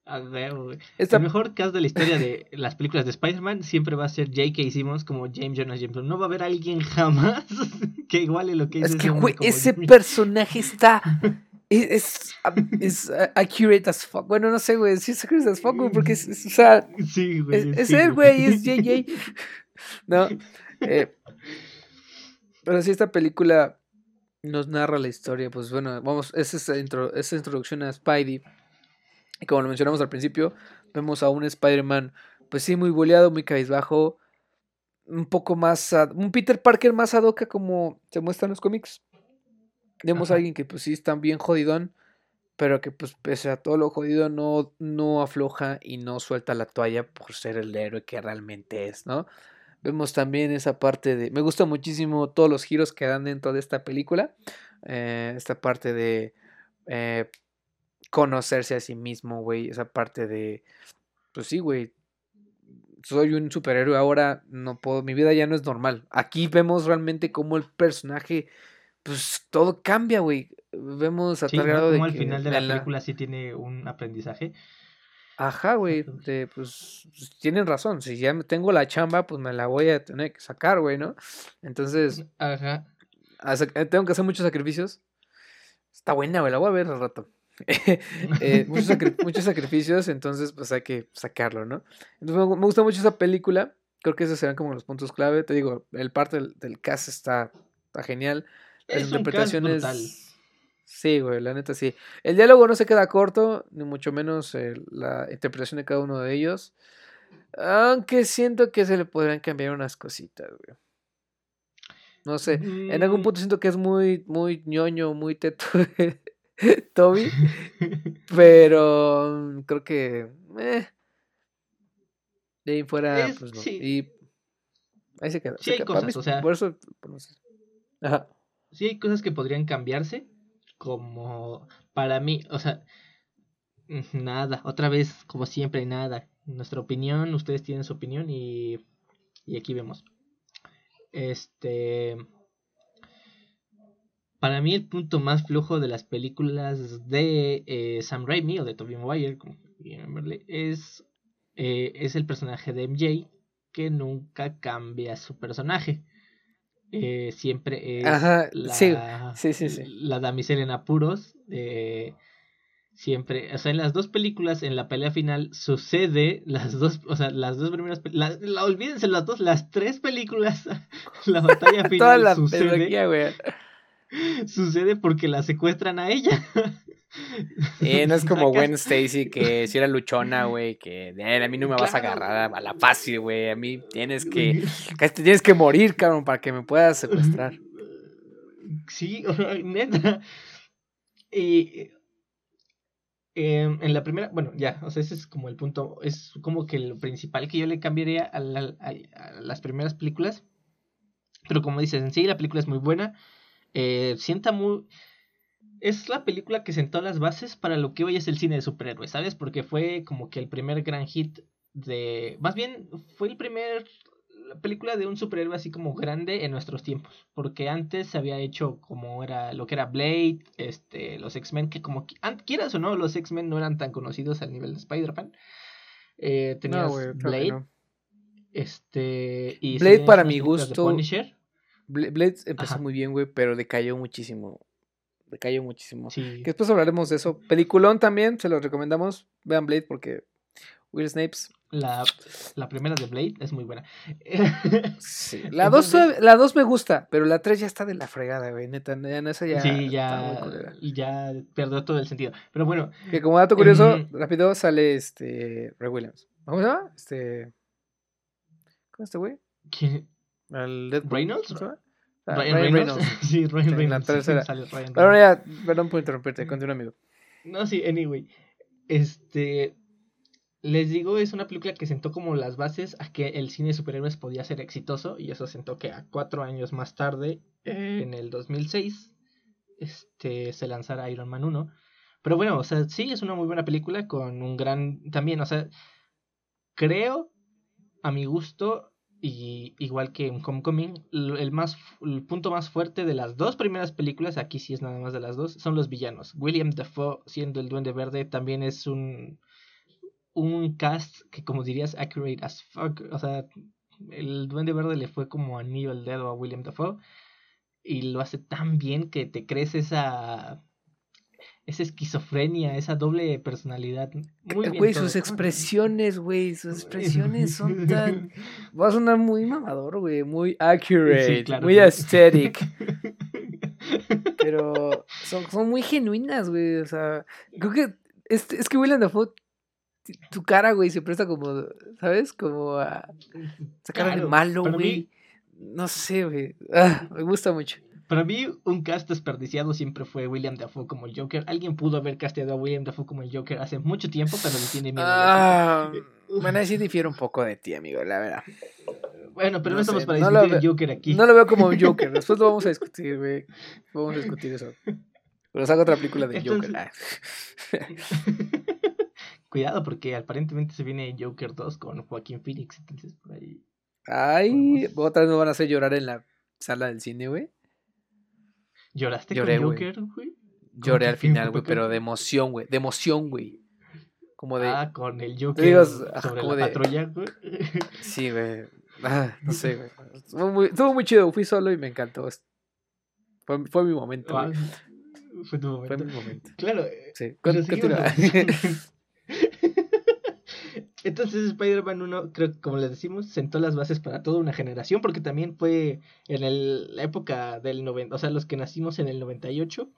A ver, güey. El mejor caso de la historia de las películas de Spider-Man siempre va a ser J.K. Simmons como James Jonah Jameson. No va a haber alguien jamás que iguale lo que es. Es que, güey, ese personaje está es, es accurate as fuck. Bueno, no sé, güey. Sí es accurate as fuck, güey, porque es, o sea. Sí, güey. Es, él, güey, es JJ. no. Eh, pero sí, esta película nos narra la historia. Pues bueno, vamos, es esa, intro, esa introducción a Spidey. Y como lo mencionamos al principio, vemos a un Spider-Man, pues sí, muy boleado, muy cabizbajo. Un poco más. un Peter Parker más adoca como se muestra en los cómics. Vemos a alguien que pues sí está bien jodidón, pero que pues pese a todo lo jodido no, no afloja y no suelta la toalla por ser el héroe que realmente es, ¿no? Vemos también esa parte de... Me gusta muchísimo todos los giros que dan dentro de esta película. Eh, esta parte de eh, conocerse a sí mismo, güey. Esa parte de... Pues sí, güey. Soy un superhéroe ahora, no puedo, mi vida ya no es normal. Aquí vemos realmente cómo el personaje pues todo cambia, güey. Vemos a tal grado de que al final de la, película sí tiene un aprendizaje. Ajá, güey, pues, pues, tienen razón, si ya tengo la chamba, pues me la voy a tener que sacar, güey, ¿no? Entonces, Ajá. Eh, tengo que hacer muchos sacrificios. Está buena, güey, la voy a ver al rato. eh, muchos, sacrificios, entonces pues hay que sacarlo, ¿no? Entonces me, gusta mucho esa película, creo que esos serán como los puntos clave, te digo, el parte del, del cast está, está genial. Las interpretaciones. Sí, güey, la neta sí. El diálogo no se queda corto, ni mucho menos eh, la interpretación de cada uno de ellos. Aunque siento que se le podrían cambiar unas cositas, güey. No sé, en algún mm. punto siento que es muy, muy ñoño, muy teto Toby. pero mm, creo que. Eh, de ahí fuera, pues no. Y ahí se queda. Sí, hay cosas, o sea. Por eso, Ajá sí hay cosas que podrían cambiarse, como para mí, o sea, nada, otra vez, como siempre, nada. Nuestra opinión, ustedes tienen su opinión y, y aquí vemos. Este... Para mí el punto más flojo de las películas de eh, Sam Raimi o de Tobey Maguire, como es, eh, es el personaje de MJ que nunca cambia su personaje. Eh, siempre es la, sí, sí, sí, la damisela en apuros. Eh, siempre, o sea, en las dos películas, en la pelea final, sucede las dos, o sea, las dos primeras, la, la, olvídense las dos, las tres películas, la batalla final sucede. Sucede porque la secuestran a ella. Eh, no es como Gwen Stacy que si era luchona, güey, que a mí no me vas a agarrar a la fácil, güey. A mí tienes que, tienes que morir, cabrón, para que me puedas secuestrar. Sí, neta. Y em, en la primera, bueno, ya, o sea, ese es como el punto, es como que lo principal que yo le cambiaría a, a las primeras películas. Pero como dices, en sí la película es muy buena. Eh, sienta muy es la película que sentó las bases para lo que hoy es el cine de superhéroes, ¿sabes? Porque fue como que el primer gran hit de... Más bien, fue el primer película de un superhéroe así como grande en nuestros tiempos. Porque antes se había hecho como era lo que era Blade, este, los X-Men, que como quieras o no, los X-Men no eran tan conocidos al nivel de Spider-Man. Eh, tenías Blade. Este. Blade para mi gusto. Blade empezó muy bien, güey, pero decayó muchísimo. Decayó muchísimo. Sí. Que después hablaremos de eso. Peliculón también, se lo recomendamos. Vean Blade porque Will Snapes. La, la primera de Blade es muy buena. Sí. La 2 la dos me gusta, pero la 3 ya está de la fregada, güey. Neta, en esa ya. Sí, ya. Y ya perdió todo el sentido. Pero bueno. Que como dato curioso, rápido sale este. Ray Williams. ¿Cómo se llama? Este. ¿Cómo es este güey? ¿Quién? ¿El Reynolds? Ah, Ryan, Reynolds. sí, Ryan Reynolds. La tercera. Pero ya, perdón por interrumpirte, continúa, amigo. No, sí, anyway. Este les digo, es una película que sentó como las bases a que el cine de superhéroes podía ser exitoso y eso sentó que a cuatro años más tarde, en el 2006, este, se lanzara Iron Man 1. Pero bueno, o sea, sí, es una muy buena película con un gran... También, o sea, creo, a mi gusto, y igual que en Homecoming, el, más, el punto más fuerte de las dos primeras películas, aquí sí es nada más de las dos, son los villanos. William Dafoe siendo el Duende Verde también es un un cast que como dirías accurate as fuck, o sea, el Duende Verde le fue como anillo al dedo a William Dafoe y lo hace tan bien que te crees esa esa esquizofrenia, esa doble personalidad. Muy bien. Güey, sus expresiones, güey, sus expresiones son tan. Va a sonar muy mamador, güey, muy accurate, muy aesthetic. Pero son, son muy genuinas, güey, o sea, creo que es, es que William Dafoe tu cara, güey, se presta como, ¿sabes? Como a sacar el malo, güey. No sé, güey. Ah, me gusta mucho. Para mí, un cast desperdiciado siempre fue William Dafoe como el Joker. Alguien pudo haber casteado a William Dafoe como el Joker hace mucho tiempo, pero le tiene miedo. Ah, bueno, sí difiere un poco de ti, amigo, la verdad. Bueno, pero no, estamos para discutir el Joker aquí. No lo veo como un Joker. Después lo vamos a discutir, güey. Vamos a discutir eso. Pero saco otra película de Joker. Ah. Cuidado, porque aparentemente se viene Joker 2 con Joaquín Phoenix, entonces por ahí. Ay, otra vez me van a hacer llorar en la sala del cine, güey. ¿Lloraste con Joker, güey? Lloré al final, güey, pero de emoción, güey. De emoción, güey. Como de. Ah, con el Joker sobre la patrulla, güey. Sí, güey. Ah, no sé, güey. Estuvo muy, estuvo muy chido. Fui solo y me encantó. Fue, fue mi momento. Ah, fue tu momento. Fue mi momento. Claro. Sí, continúa. Entonces Spider-Man 1, creo que como les decimos, sentó las bases para toda una generación, porque también fue en el, la época del 90, o sea, los que nacimos en el 98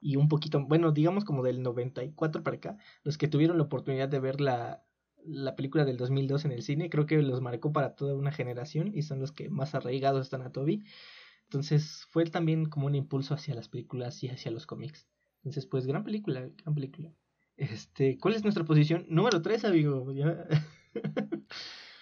y un poquito, bueno, digamos como del 94 para acá, los que tuvieron la oportunidad de ver la, la película del 2002 en el cine, creo que los marcó para toda una generación y son los que más arraigados están a Toby. Entonces fue también como un impulso hacia las películas y hacia los cómics. Entonces, pues, gran película, gran película. Este, ¿cuál es nuestra posición? Número 3, amigo.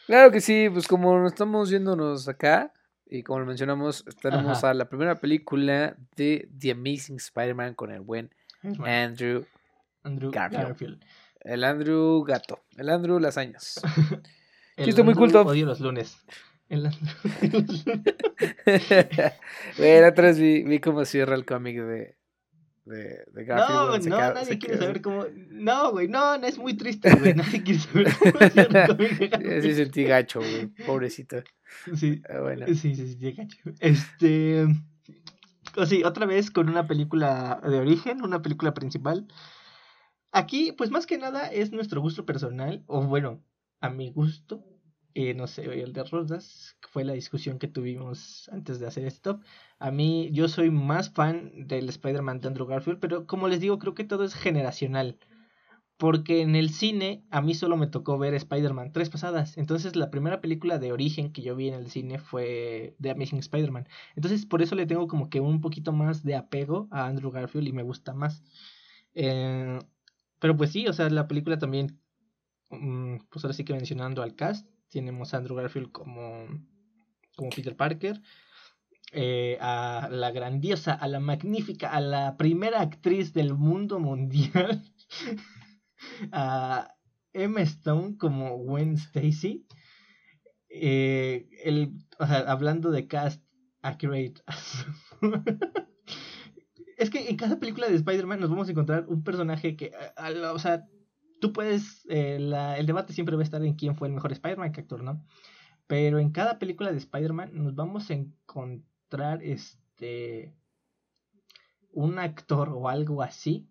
claro que sí, pues como estamos yéndonos acá, y como lo mencionamos, tenemos a la primera película de The Amazing Spider-Man con el buen Andrew, Andrew Garfield. El Andrew Gato, el Andrew Lasañas. el Chiste muy culto. Odio los lunes. El Andrew... otra vez vi, vi cómo cierra el cómic de, de, de Garfield. No, no, nadie quiere saber cómo. No, güey, no, no, es muy triste, güey. Nadie quiere saber cómo Sí, sentí gacho, güey. Pobrecito. Sí. Ah, bueno. Sí, gacho. Este. O sí, otra vez con una película de origen, una película principal. Aquí, pues más que nada es nuestro gusto personal, o bueno, a mi gusto, eh, no sé, el de Rosas, fue la discusión que tuvimos antes de hacer esto. A mí, yo soy más fan del Spider-Man de Andrew Garfield, pero como les digo, creo que todo es generacional. Porque en el cine, a mí solo me tocó ver Spider-Man tres pasadas. Entonces, la primera película de origen que yo vi en el cine fue The Amazing Spider-Man. Entonces, por eso le tengo como que un poquito más de apego a Andrew Garfield y me gusta más. Eh, pero pues sí, o sea, la película también, mm, pues ahora sí que mencionando al cast, tenemos a Andrew Garfield como, como Peter Parker. Eh, a la grandiosa, a la magnífica, a la primera actriz del mundo mundial, a Emma Stone como Gwen Stacy. Eh, el, hablando de cast accurate. es que en cada película de Spider-Man nos vamos a encontrar un personaje que, o sea, tú puedes, eh, el debate siempre va a estar en quién fue el mejor Spider-Man, que actor, ¿no? Pero en cada película de Spider-Man nos vamos a encontrar este un actor o algo así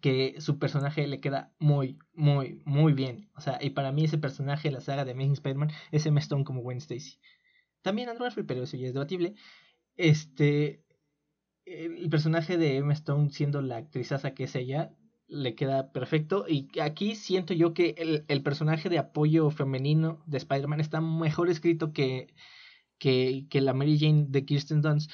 que su personaje le queda muy, muy, muy bien. O sea, y para mí ese personaje de la saga de Amazing Spider-Man es Emma Stone como Gwen Stacy. También Andrew Garfield, pero eso ya es debatible. Este, el personaje de Emma Stone siendo la actrizaza que es ella, le queda perfecto. Y aquí siento yo que el, el personaje de apoyo femenino de Spider-Man está mejor escrito que, que, que la Mary Jane de Kirsten Dunst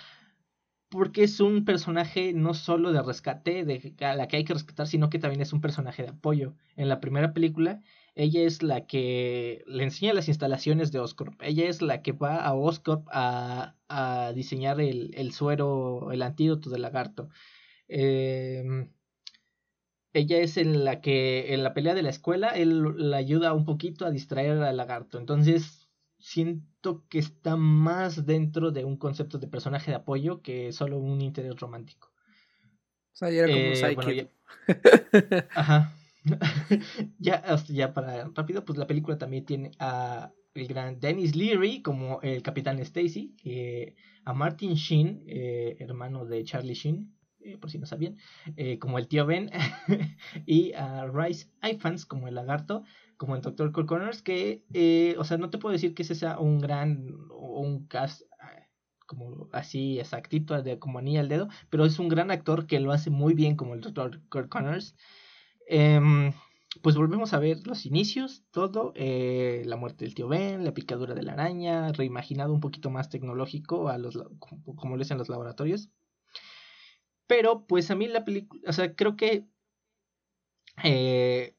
porque es un personaje no solo de rescate, de a la que hay que rescatar, sino que también es un personaje de apoyo. En la primera película, ella es la que le enseña las instalaciones de Oscorp. Ella es la que va a Oscorp a, a diseñar el, el, suero, el antídoto del lagarto. Em, ella es en la que en la pelea de la escuela, él la ayuda un poquito a distraer al lagarto. Entonces, siento que está más dentro de un concepto de personaje de apoyo que solo un interés romántico. O sea, ya era como eh, ya... Ajá. ya, ya para rápido, pues la película también tiene a el gran Dennis Leary como el capitán Stacy, a Martin Sheen, eh, hermano de Charlie Sheen, eh, por si no sabían, como el tío Ben, y a Rice Ifans como el lagarto, como en Doctor Cole Connors, que, eh, o sea, no te puedo decir que ese sea un gran, o un cast eh, como así exactito, de, como anilla al dedo, pero es un gran actor que lo hace muy bien como el Doctor Cole Connors. Em, pues volvemos a ver los inicios, todo, eh, la muerte del tío Ben, la picadura de la araña, reimaginado un poquito más tecnológico a los, como, como lo los laboratorios. Pero pues a mí la película, o sea, creo que eh,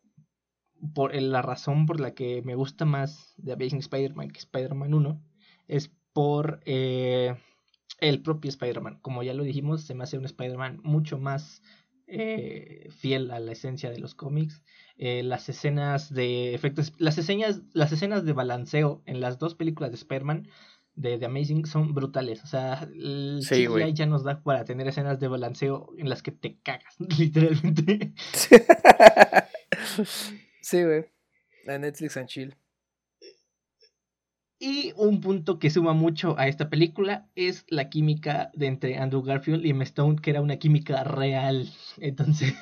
por la razón por la que me gusta más de Amazing Spider-Man que Spider-Man 1 es por eh, el propio Spider-Man. Como ya lo dijimos, se me hace un Spider-Man mucho más eh, fiel a la esencia de los cómics. Eh, las escenas de efectos, las escenas, las escenas de balanceo en las dos películas de Spider-Man de The Amazing son brutales. O sea, el CGI ya nos da para tener escenas de balanceo en las que te cagas, literalmente. Sí, güey. La Netflix and Chill. Y un punto que suma mucho a esta película es la química de entre Andrew Garfield y M. Stone, que era una química real. Entonces.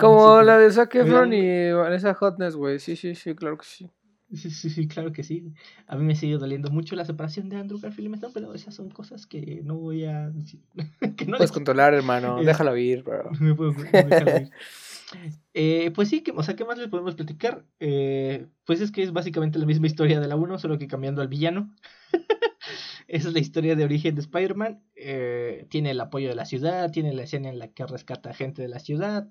Como la de Zac Efron y Vanessa Hotness, güey. Sí, sí, sí, claro que sí. Sí, sí, sí, claro que sí. A mí me sigue doliendo mucho la separación de Andrew Garfield y M. Stone, pero esas son cosas que no voy a decir. que no Puedes controlar, hermano. Déjalo ir, bro. Me puedo, déjalo ir. Eh, pues sí, que, o sea, ¿qué más les podemos platicar? Eh, pues es que es básicamente la misma historia de la 1, solo que cambiando al villano. Esa es la historia de origen de Spider-Man. Eh, tiene el apoyo de la ciudad, tiene la escena en la que rescata gente de la ciudad.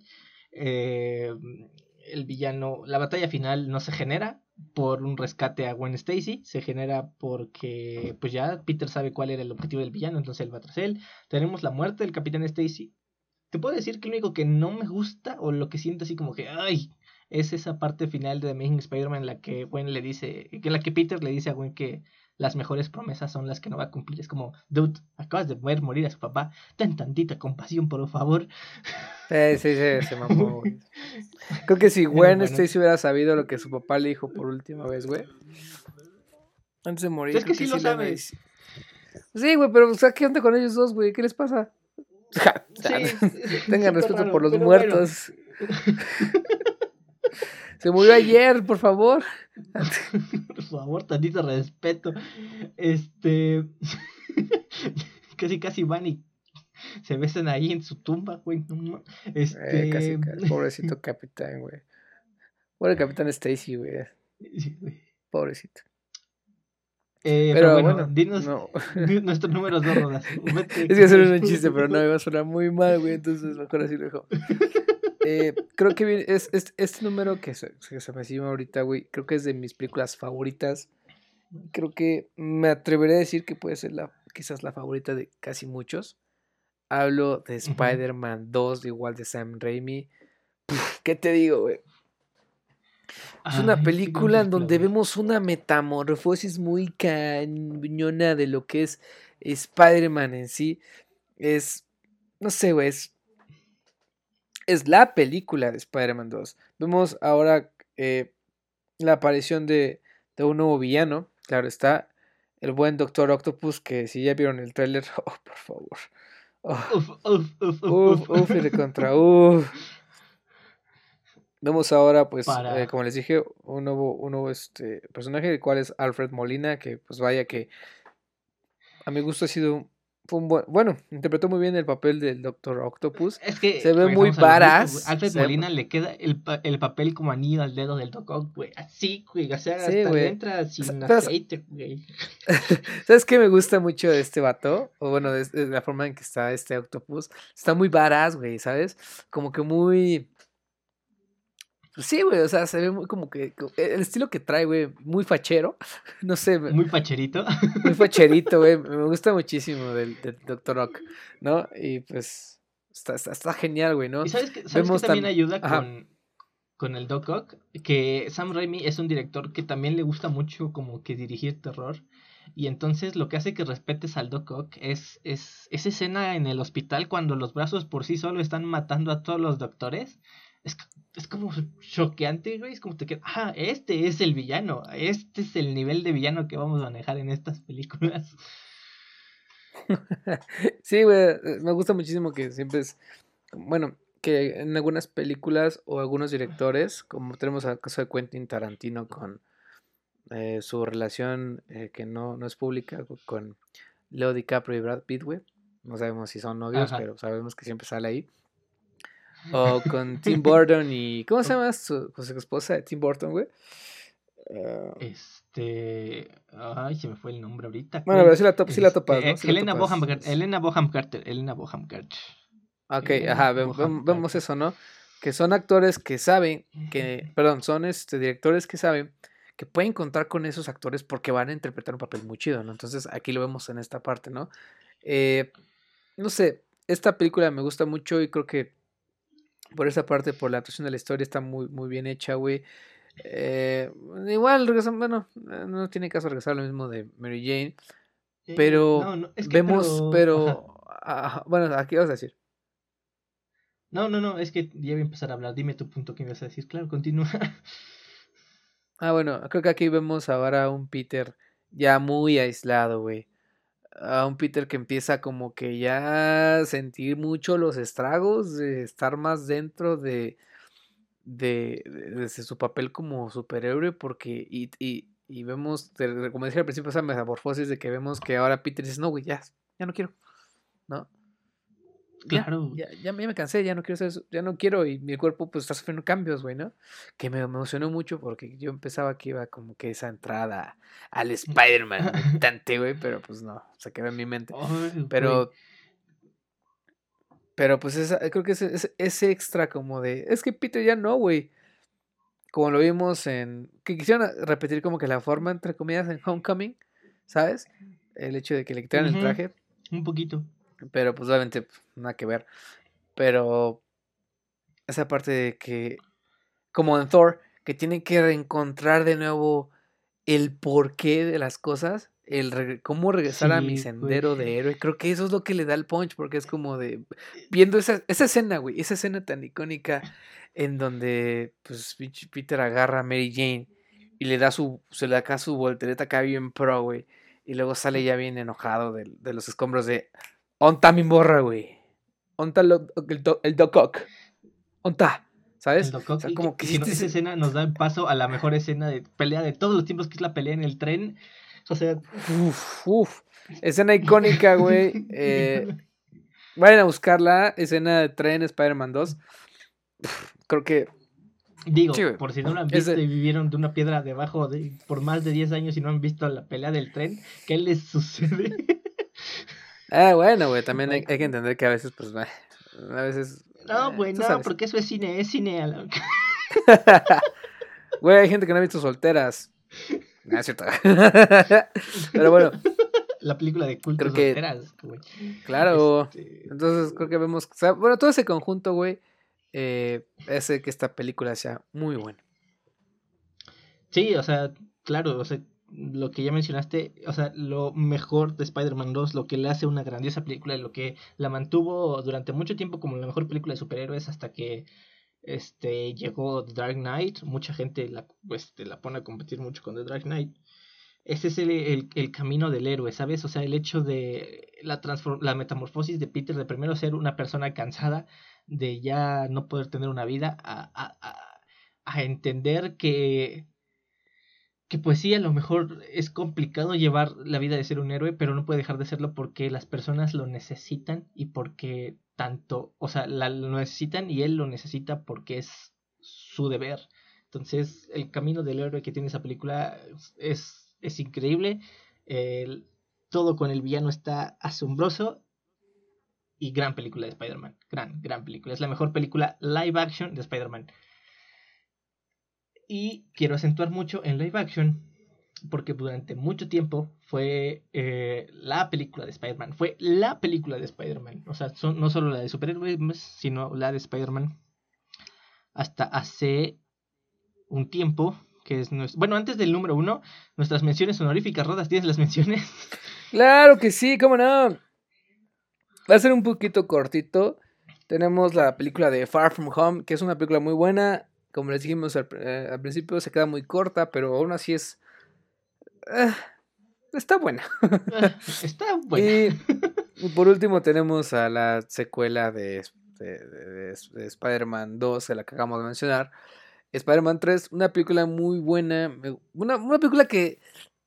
el villano, la batalla final no se genera por un rescate a Gwen Stacy, se genera porque pues ya Peter sabe cuál era el objetivo del villano, entonces él va tras él. Tenemos la muerte del Capitán Stacy, te puedo decir que lo único que no me gusta o lo que siento así como que, ay, es esa parte final de The Amazing Spider-Man en la que Gwen le dice, que la que Peter le dice a Gwen que las mejores promesas son las que no va a cumplir. Es como, dude, acabas de ver morir a su papá, ten tantita compasión, por favor. Sí, sí, sí, se mamó, Creo que si Gwen este si hubiera sabido lo que su papá le dijo por última vez, güey. Antes de morir. Es que sí lo sabes. Sí, güey, pero ¿qué onda con ellos dos, güey? ¿Qué les pasa? Tengan respeto por los muertos. Se murió ayer, por favor. por favor, tantito respeto. Este. casi, casi van y se besan ahí en su tumba, güey. Este... casi, Pobrecito capitán, güey. Pobre capitán Stacy, güey. Pobrecito. Eh, pero, bueno, dinos nuestros números dos rodas. es que hacer un chiste, pero no, me va a sonar muy mal, güey, entonces mejor así lo dejo. Eh, creo que es, este número que se, que se me encima ahorita, güey, creo que es de mis películas favoritas. Creo que me atreveré a decir que puede ser la, quizás la favorita de casi muchos. Hablo de Spider-Man 2, igual de Sam Raimi. ¿Qué te digo, güey? Es una película en donde vemos una metamorfosis muy cañona de lo que es Spider-Man en sí. Es, no sé, güey, es, es la película de Spider-Man 2. Vemos ahora eh, la aparición de, de, un nuevo villano, claro está. el buen Doctor Octopus, que si ya vieron el tráiler, oh, por favor. uf, uf, uf, uf, uf, y de contra, uf. Vemos ahora, pues, eh, como les dije, un nuevo, un nuevo este, personaje, el cual es Alfred Molina, que pues vaya que a mi gusto ha sido fue un buen, bueno, interpretó muy bien el papel del Doctor Octopus. Es que se ve muy varas. Alfred Molina le queda el, el, papel como anillo al dedo del Doctor, güey. Así, güey. O sea, hasta le entra sin aceite, güey. ¿Sabes qué me gusta mucho de este vato? O bueno, de, la forma en que está este Octopus. Está muy varas, güey, ¿sabes? Como que muy sí, güey, o sea, se ve muy como que. El estilo que trae, güey, muy fachero. No sé. Muy facherito. Muy facherito, güey. Me gusta muchísimo del, del Dr. Rock, ¿no? Y pues. Está, está, genial, güey, ¿no? ¿Y sabes que, sabes que también ayuda con, con el Doc Ock? Que Sam Raimi es un director que también le gusta mucho como que dirigir terror. Y entonces lo que hace que respetes al Doc Ock es, es esa escena en el hospital cuando los brazos por sí solo están matando a todos los doctores es, es como choqueante, güey. Es como te queda, ah, este es el villano. Este es el nivel de villano que vamos a manejar en estas películas. sí, güey. Me gusta muchísimo que siempre es. Bueno, que en algunas películas o algunos directores, como tenemos el caso de Quentin Tarantino con eh, su relación eh, que no, no es pública con Leo DiCaprio y Brad Pitt, güey. No sabemos si son novios, pero sabemos que siempre sale ahí. O con Tim Burton y. ¿Cómo se llama su, su esposa de Tim Burton, güey? Ah. este. Ay, se me fue el nombre ahorita. Bueno, pero sí la, top, sí la este, topas, ¿no? Helena, Boham, Helena Boham Carter. Helena Boham Carter. Ok, ajá, vemos, eso, ¿no? Que son actores que saben que. Perdón, son este, directores que saben que pueden contar con esos actores porque van a interpretar un papel muy chido, ¿no? Entonces aquí lo vemos en esta parte, ¿no? Eh, no sé, esta película me gusta mucho y creo que por esa parte, por la actuación de la historia, está muy, muy bien hecha, güey. Eh, igual, bueno, eh, no tiene caso regresar lo mismo de Mary Jane. Eh, pero vemos, pero, bueno, aquí vas a decir. No, no, no, es que ya voy a empezar a hablar. Dime tu punto que me vas a decir. Claro, continúa. Ah, bueno, creo que aquí vemos ahora a un Peter ya muy aislado, güey a un Peter que empieza como que ya a sentir mucho los estragos de estar más dentro de, de, su papel como superhéroe porque y, y, y vemos, como decía al principio, esa metamorfosis de que vemos que ahora Peter dice, no, güey, ya, ya no quiero, ¿no? Claro. Ya, ya, me cansé, ya no quiero hacer eso, ya no quiero y mi cuerpo pues está sufriendo cambios, güey, ¿no? Que me emocionó mucho porque yo empezaba que iba como que esa entrada al Spider-Man tante, güey, pero pues no, se quedó en mi mente. pero... Pero pues esa, creo que ese, ese, extra como de... Es que Peter ya no, güey. Como lo vimos en... Que quisieron repetir como que la forma, entre comillas, en Homecoming, ¿sabes? El hecho de que le quitaran el traje. Un poquito. Pero pues obviamente nada que ver. Pero esa parte de que, como en Thor, que tiene que reencontrar de nuevo el porqué de las cosas, el cómo regresar a mi sendero de héroe. Creo que eso es lo que le da el punch, porque es como de eh, viendo esa, esa escena, güey, esa escena tan icónica en donde pues Peter agarra a Mary Jane y le da su, se le da su voltereta acá bien pro, güey. Y luego sale ya bien enojado de, de los escombros de Onta mi morra, güey. Onta el, el, Doc Ock. Onta. ¿Sabes? El o sea, como que si no, esa escena nos da paso a la mejor escena de pelea de todos los tiempos, que es la pelea en el tren. O sea. Uf, uf. Escena icónica, güey. Eh, vayan a buscarla. Escena de tren Spider-Man 2. creo que. Digo, por si no la han visto y vivieron de una piedra debajo de, por más de 10 años y no han visto la pelea del tren, ¿qué les sucede? Ah, bueno, güey, también hay, que entender que a veces, pues, a veces... No, eh, güey, no, porque eso es cine, es cine. Güey, hay gente que no ha visto solteras. No, es cierto. Pero bueno. La película de culto solteras, güey. Claro. Este, Entonces creo que vemos, bueno, todo ese conjunto, güey, eh, hace que esta película sea muy buena. Sí, o sea, claro, o sea, lo que ya mencionaste, o sea, lo mejor de Spider-Man 2, lo que le hace una grandiosa película, lo que la mantuvo durante mucho tiempo como la mejor película de superhéroes hasta que este llegó The Dark Knight, mucha gente la, pues, la pone a competir mucho con The Dark Knight. ese es el, el, camino del héroe, ¿sabes? O sea, el hecho de la, la metamorfosis de Peter de primero ser una persona cansada, de ya no poder tener una vida, a, a, a entender que que pues sí, a lo mejor es complicado llevar la vida de ser un héroe, pero no puede dejar de serlo porque las personas lo necesitan y porque tanto, o sea, la, lo necesitan y él lo necesita porque es su deber. Entonces, el camino del héroe que tiene esa película es, es increíble. todo con el villano está asombroso. Y gran película de Spider-Man. Gran, gran película. Es la mejor película live action de Spider-Man. Y quiero acentuar mucho en live action, porque durante mucho tiempo fue eh, la película de Spider-Man. Fue la película de Spider-Man. O sea, no solo la de superhéroes, sino la de Spider-Man. Hasta hace un tiempo, que es. Bueno, antes del número uno, nuestras menciones honoríficas, Rodas, ¿tienes las menciones? Claro que sí, cómo no. Va a ser un poquito cortito. Tenemos la película de Far From Home, que es una película muy buena como les dijimos eh, al, principio, se queda muy corta, pero aún así es... Eh, está buena. está buena. Y, por último tenemos a la secuela de, de, Spider-Man 2, la que acabamos de mencionar. Spider-Man 3, una película muy buena, una, una película que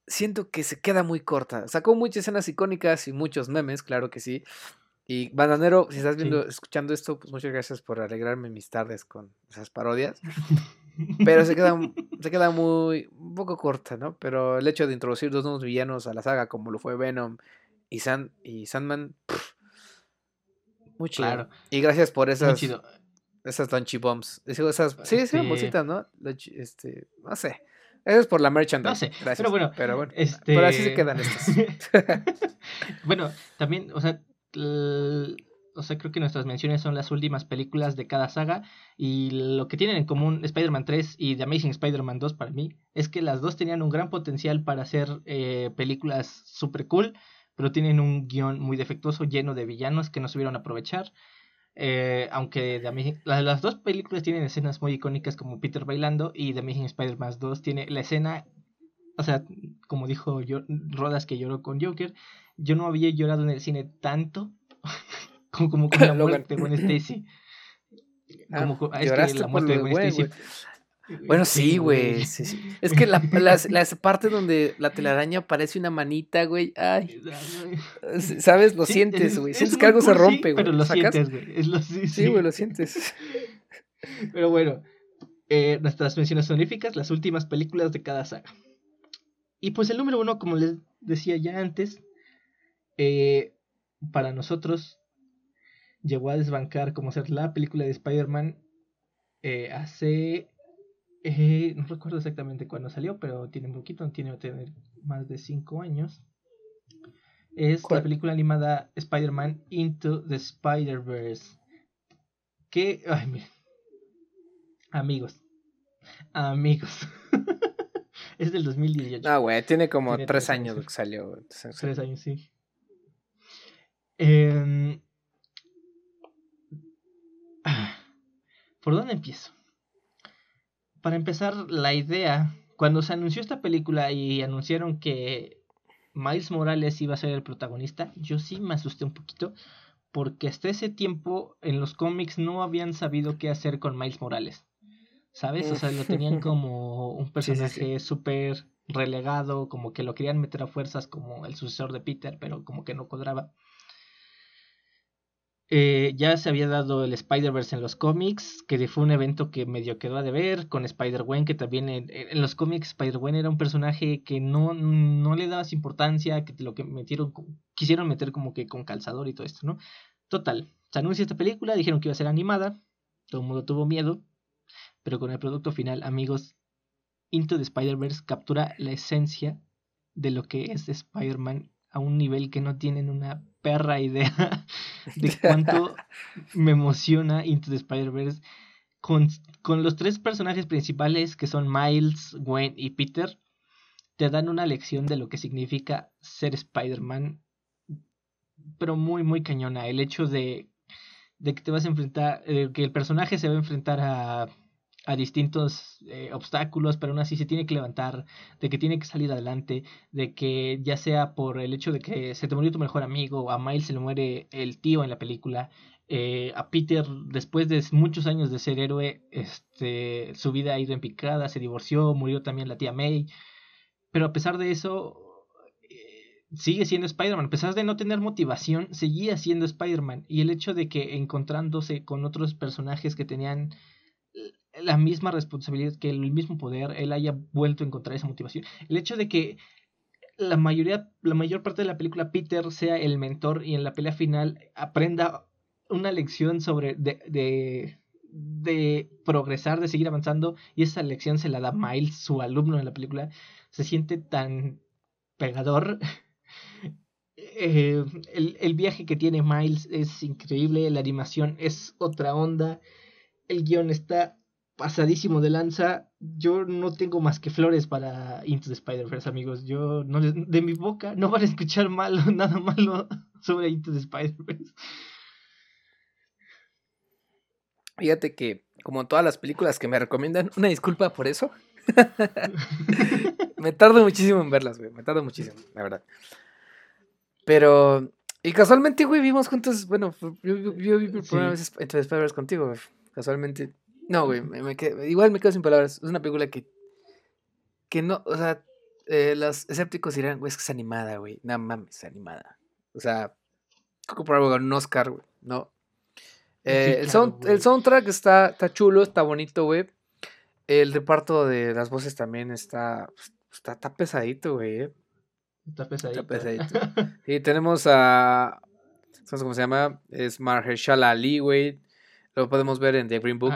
siento que se queda muy corta. Sacó muchas escenas icónicas y muchos memes, claro que sí. Y Bandanero, si estás viendo, escuchando esto, pues muchas gracias por alegrarme mis tardes con esas parodias. Pero se queda, se queda muy, un poco corta, ¿no? Pero el hecho de introducir dos nuevos villanos a la saga, como lo fue Venom y, San, y Sandman, muy chido. Y gracias por esas, esas Donchy Bombs. Esas, sí, sí, este ¿no? Este, no sé. Eso es por la merchandise. No sé, gracias. Pero bueno, pero bueno. Este... Pero así se quedan estas. bueno, también, o sea, o sea, creo que nuestras menciones son las últimas películas de cada saga y lo que tienen en común Spider-Man 3 y The Amazing Spider-Man 2 para mí es que las dos tenían un gran potencial para hacer eh, películas super cool, pero tienen un guion muy defectuoso lleno de villanos que no supieron aprovechar. Eh, aunque las dos películas tienen escenas muy icónicas como Peter bailando y The Amazing Spider-Man 2 tiene la escena, o sea, como dijo yo, Rodas que lloró con Joker, yo no había llorado en el cine tanto como, como con la muerte de Gwen Stacy. Ah, como es que la muerte de Gwen Stacy. Bueno, sí, güey. Es que la, la, parte donde la telaraña parece una manita, güey. Ay. ¿Sabes? Lo sientes, güey. Sientes que algo se rompe, güey. Pero lo sientes, güey. Sí, güey, lo sientes. Pero bueno, eh, nuestras menciones honoríficas, las últimas películas de cada saga. Y pues el número uno, como les decía ya antes, eh, para nosotros llegó a desbancar como ser la película de Spider-Man eh, hace... Eh, no recuerdo exactamente cuándo salió, pero tiene un poquito, tiene que tener más de 5 años. Es la película animada Spider-Man Into the Spider-Verse. Que... Ay, miren. Amigos. Amigos. es del 2018. No, güey, tiene como 3 años que salió. 3 años, sí. Em, ¿Por dónde empiezo? Para empezar, la idea, cuando se anunció esta película y anunciaron que Miles Morales iba a ser el protagonista, yo sí me asusté un poquito, porque hasta ese tiempo en los cómics no habían sabido qué hacer con Miles Morales. ¿Sabes? O sea, lo tenían como un personaje súper relegado, como que lo querían meter a fuerzas como el sucesor de Peter, pero como que no cuadraba. Eh, ya se había dado el Spider-Verse en los cómics, que fue un evento que medio quedó a deber, con Spider-Gwen, que también en, los cómics Spider-Gwen era un personaje que no, no le dabas importancia, que lo que metieron, quisieron meter como que con calzador y todo esto, ¿no? Total, se anuncia esta película, dijeron que iba a ser animada, todo el mundo tuvo miedo, pero con el producto final, amigos, Into the Spider-Verse captura la esencia de lo que es Spider-Man a un nivel que no tienen una perra idea de cuánto me emociona Into the Spider-Verse. Con, con, los tres personajes principales que son Miles, Gwen y Peter, te dan una lección de lo que significa ser Spider-Man, pero muy, muy cañona. El hecho de, de que te vas a enfrentar, eh, que el personaje se va a enfrentar a, a distintos eh, obstáculos, pero aún así se tiene que levantar, de que tiene que salir adelante, de que ya sea por el hecho de que se te murió tu mejor amigo, a Miles se le muere el tío en la película, eh, a Peter después de muchos años de ser héroe, este, su vida ha ido en picada, se divorció, murió también la tía May, pero a pesar de eso, eh, sigue siendo Spider-Man. A pesar de no tener motivación, seguía siendo Spider-Man. Y el hecho de que encontrándose con otros personajes que tenían la misma responsabilidad, que el mismo poder, él haya vuelto a encontrar esa motivación. El hecho de que la mayoría, la mayor parte de la película Peter sea el mentor y en la pelea final aprenda una lección sobre de, de, de progresar, de seguir avanzando, y esa lección se la da Miles, su alumno en la película, se siente tan pegador. Eh, el, el, viaje que tiene Miles es increíble, la animación es otra onda, el guion está pasadísimo de lanza. Yo no tengo más que flores para Into the Spider-Verse, amigos. Yo no de mi boca no van a escuchar malo, nada malo sobre Into the Spider-Verse. Fíjate que, como todas las películas que me recomiendan, una disculpa por eso. me tardo muchísimo en verlas, güey. Me tardo muchísimo, la verdad. Pero, y casualmente, güey, vimos juntos. Bueno, yo, vi por primera vez Into the Spider-Verse contigo, güey. Casualmente no, güey, me, igual me quedo sin palabras. Es una película que, que no, o sea, eh, los escépticos dirán, güey, es que es animada, güey. No mames, es animada. O sea, por algo un Oscar, güey, ¿no? Eh, el, el, soundtrack está, está chulo, está bonito, güey. El reparto de las voces también está, pues, está, está pesadito, güey. ¿eh? Está pesadito. Está pesadito. y tenemos a, ¿sabes cómo se llama? Es Mahershala Ali, güey. Lo podemos ver en The Green Book.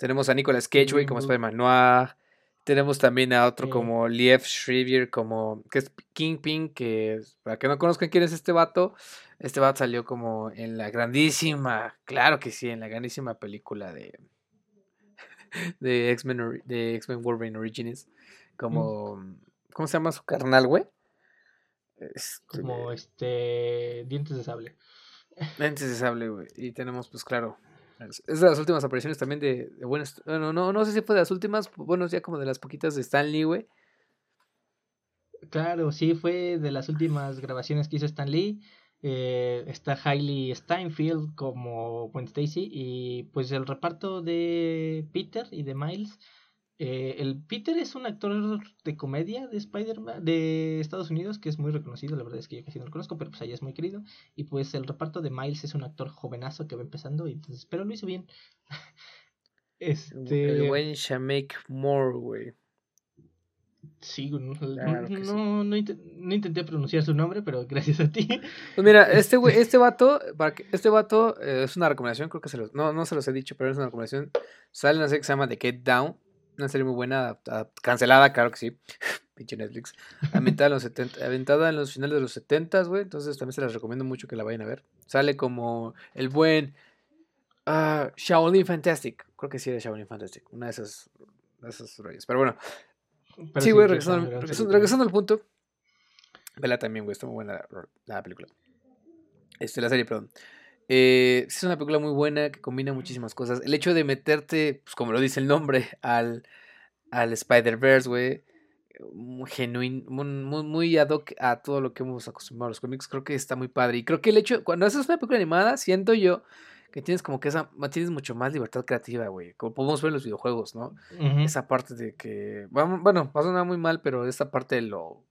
Tenemos a Nicolas Cage, güey, como Spider-Man Noir. Tenemos también a otro como Liev Schreiber, como que es Kingpin, que para que no conozcan quién es este vato, este vato salió como en la grandísima, claro que sí, en la grandísima película de de X-Men de X-Men Wolverine Origins, como ¿cómo se llama su carnal, güey? Este, como este dientes de sable. Dientes de sable, güey. Y tenemos pues claro, es de las últimas apariciones también de, de buenas. Bueno, no, no sé si fue de las últimas. Bueno, ya como de las poquitas de Stan güey. Claro, sí, fue de las últimas grabaciones que hizo Stan Lee. Eh, está Hailey Steinfeld como Gwen Stacy. Y pues el reparto de Peter y de Miles eh, el Peter es un actor de comedia de Spider-Man de Estados Unidos que es muy reconocido, la verdad es que yo casi no lo conozco, pero pues allá es muy querido. Y pues el reparto de Miles es un actor jovenazo que va empezando, y entonces, pero lo hizo bien. este... El buen Shamek Moore, güey. Sí, no, no, intenté pronunciar su nombre, pero gracias a ti. Pues mira, este güey, este vato, este vato eh, es una recomendación, creo que se los, no, no se los he dicho, pero es una recomendación. Sale una serie que se llama The Get Down una serie muy buena, cancelada, claro que sí. Pinche Netflix. Aventada en los, 70, aventada en los finales de los 70, güey. Entonces también se las recomiendo mucho que la vayan a ver. Sale como el buen uh, Shaolin Fantastic. Creo que sí era Shaolin Fantastic. Una de esas, de esas rayas. Pero bueno. sí, güey, regresando, al punto. Vela también, güey. Está muy buena la, película. Este, la serie, perdón. Eh, es una película muy buena que combina muchísimas cosas. El hecho de meterte, pues como lo dice el nombre, al, al Spider-Verse, güey, muy genuino, muy, muy, ad hoc a todo lo que hemos acostumbrado a los cómics, creo que está muy padre. Y creo que el hecho, cuando haces una película animada, siento yo que tienes como que esa, tienes mucho más libertad creativa, güey. Como podemos ver en los videojuegos, ¿no? Esa parte de que, bueno, pasa nada muy mal, pero esa parte de lo,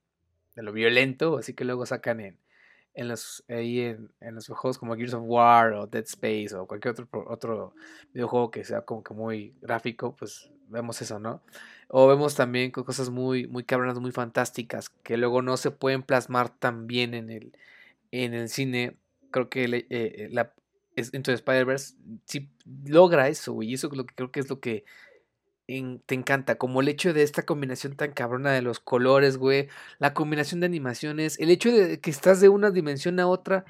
de lo violento, así que luego sacan en en los, ahí en, en, los juegos como Gears of War o Dead Space o cualquier otro, otro videojuego que sea como que muy gráfico, pues vemos eso, ¿no? O vemos también cosas muy, muy cabronas, muy fantásticas, que luego no se pueden plasmar tan bien en el, en el cine. Creo que eh, eh, la, Spider-Verse sí logra eso, y eso es lo que creo que es lo que te encanta, como el hecho de esta combinación tan cabrona de los colores, güey, la combinación de animaciones, el hecho de que estás de una dimensión a otra,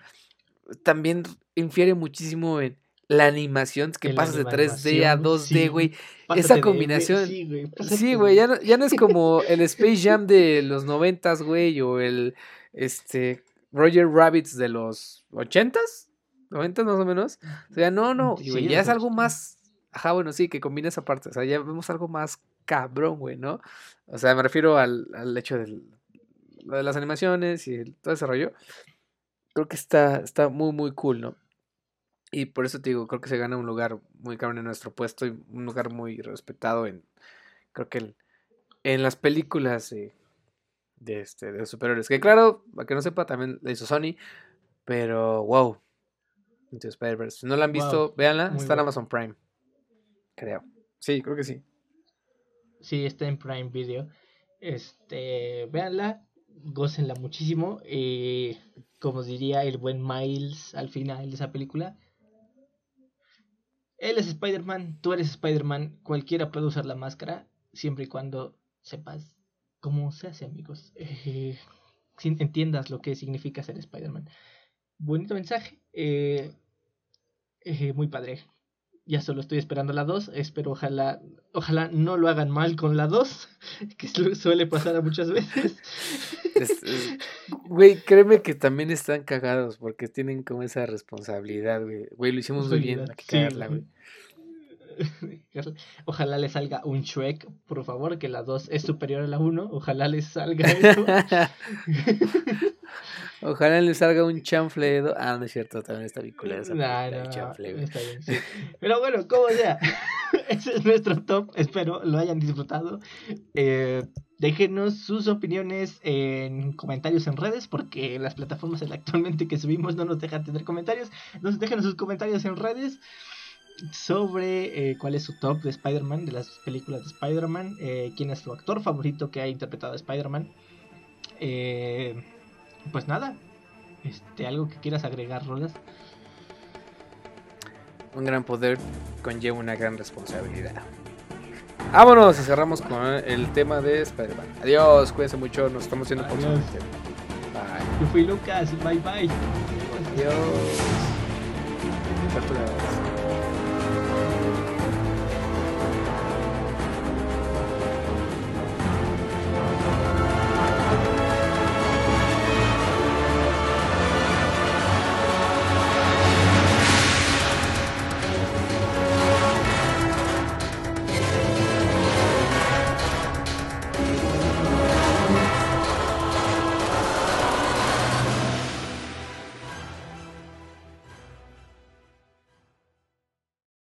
también infiere muchísimo en la animación, que pasas de 3D a 2D, güey. Esa combinación. sí, güey, ya, no, ya no es como el Space Jam de los noventas, güey, o el este Roger Rabbits de los ochentas, noventas más o menos. O sea, no, no, ya es algo más Ajá, bueno, sí, que combina esa parte. O sea, ya vemos algo más cabrón, güey, ¿no? O sea, me refiero al, al hecho del, de las animaciones y todo ese rollo. Creo que está, está muy, muy cool, ¿no? Y por eso te digo, creo que se gana un lugar muy cabrón en nuestro puesto y un lugar muy respetado en, creo que en las películas de, de, este, de superiores. Que claro, para que no sepa, también la hizo Sony, pero wow. Si no la han visto, véanla, está en Amazon Prime. Creo. Sí, creo que sí. Sí, está en Prime Video. Este, véanla, gócenla muchísimo. Eh, como diría el buen Miles al final de esa película, él es Spider-Man, tú eres Spider-Man, cualquiera puede usar la máscara, siempre y cuando sepas cómo se hace, amigos. Eh, entiendas lo que significa ser Spider-Man. Bonito mensaje, eh, eh, muy padre. Ya solo estoy esperando la 2. Espero, ojalá, ojalá no lo hagan mal con la 2, que suele pasar muchas veces. güey, créeme que también están cagados porque tienen como esa responsabilidad, güey. Güey, lo hicimos muy bien, güey. Ojalá le salga un Shrek, por favor, que la 2 es superior a la 1. Ojalá le salga eso. Ojalá le salga un chanfle. Ah, no es cierto, también está vinculado esa Pero bueno, como sea, ese es nuestro top. Espero lo hayan disfrutado. Eh, déjenos sus opiniones en comentarios en redes, porque las plataformas actualmente que subimos no nos dejan tener comentarios. Entonces, déjenos sus comentarios en redes sobre eh, cuál es su top de Spider-Man, de las películas de Spider-Man, eh, quién es su actor favorito que ha interpretado a Spider-Man. Eh, pues nada, este, algo que quieras agregar, Rolas. Un gran poder conlleva una gran responsabilidad. Vámonos y cerramos con el tema de Spider-Man. Adiós, cuídense mucho, nos estamos viendo próximamente. Bye. Yo fui Lucas, bye bye. Adiós.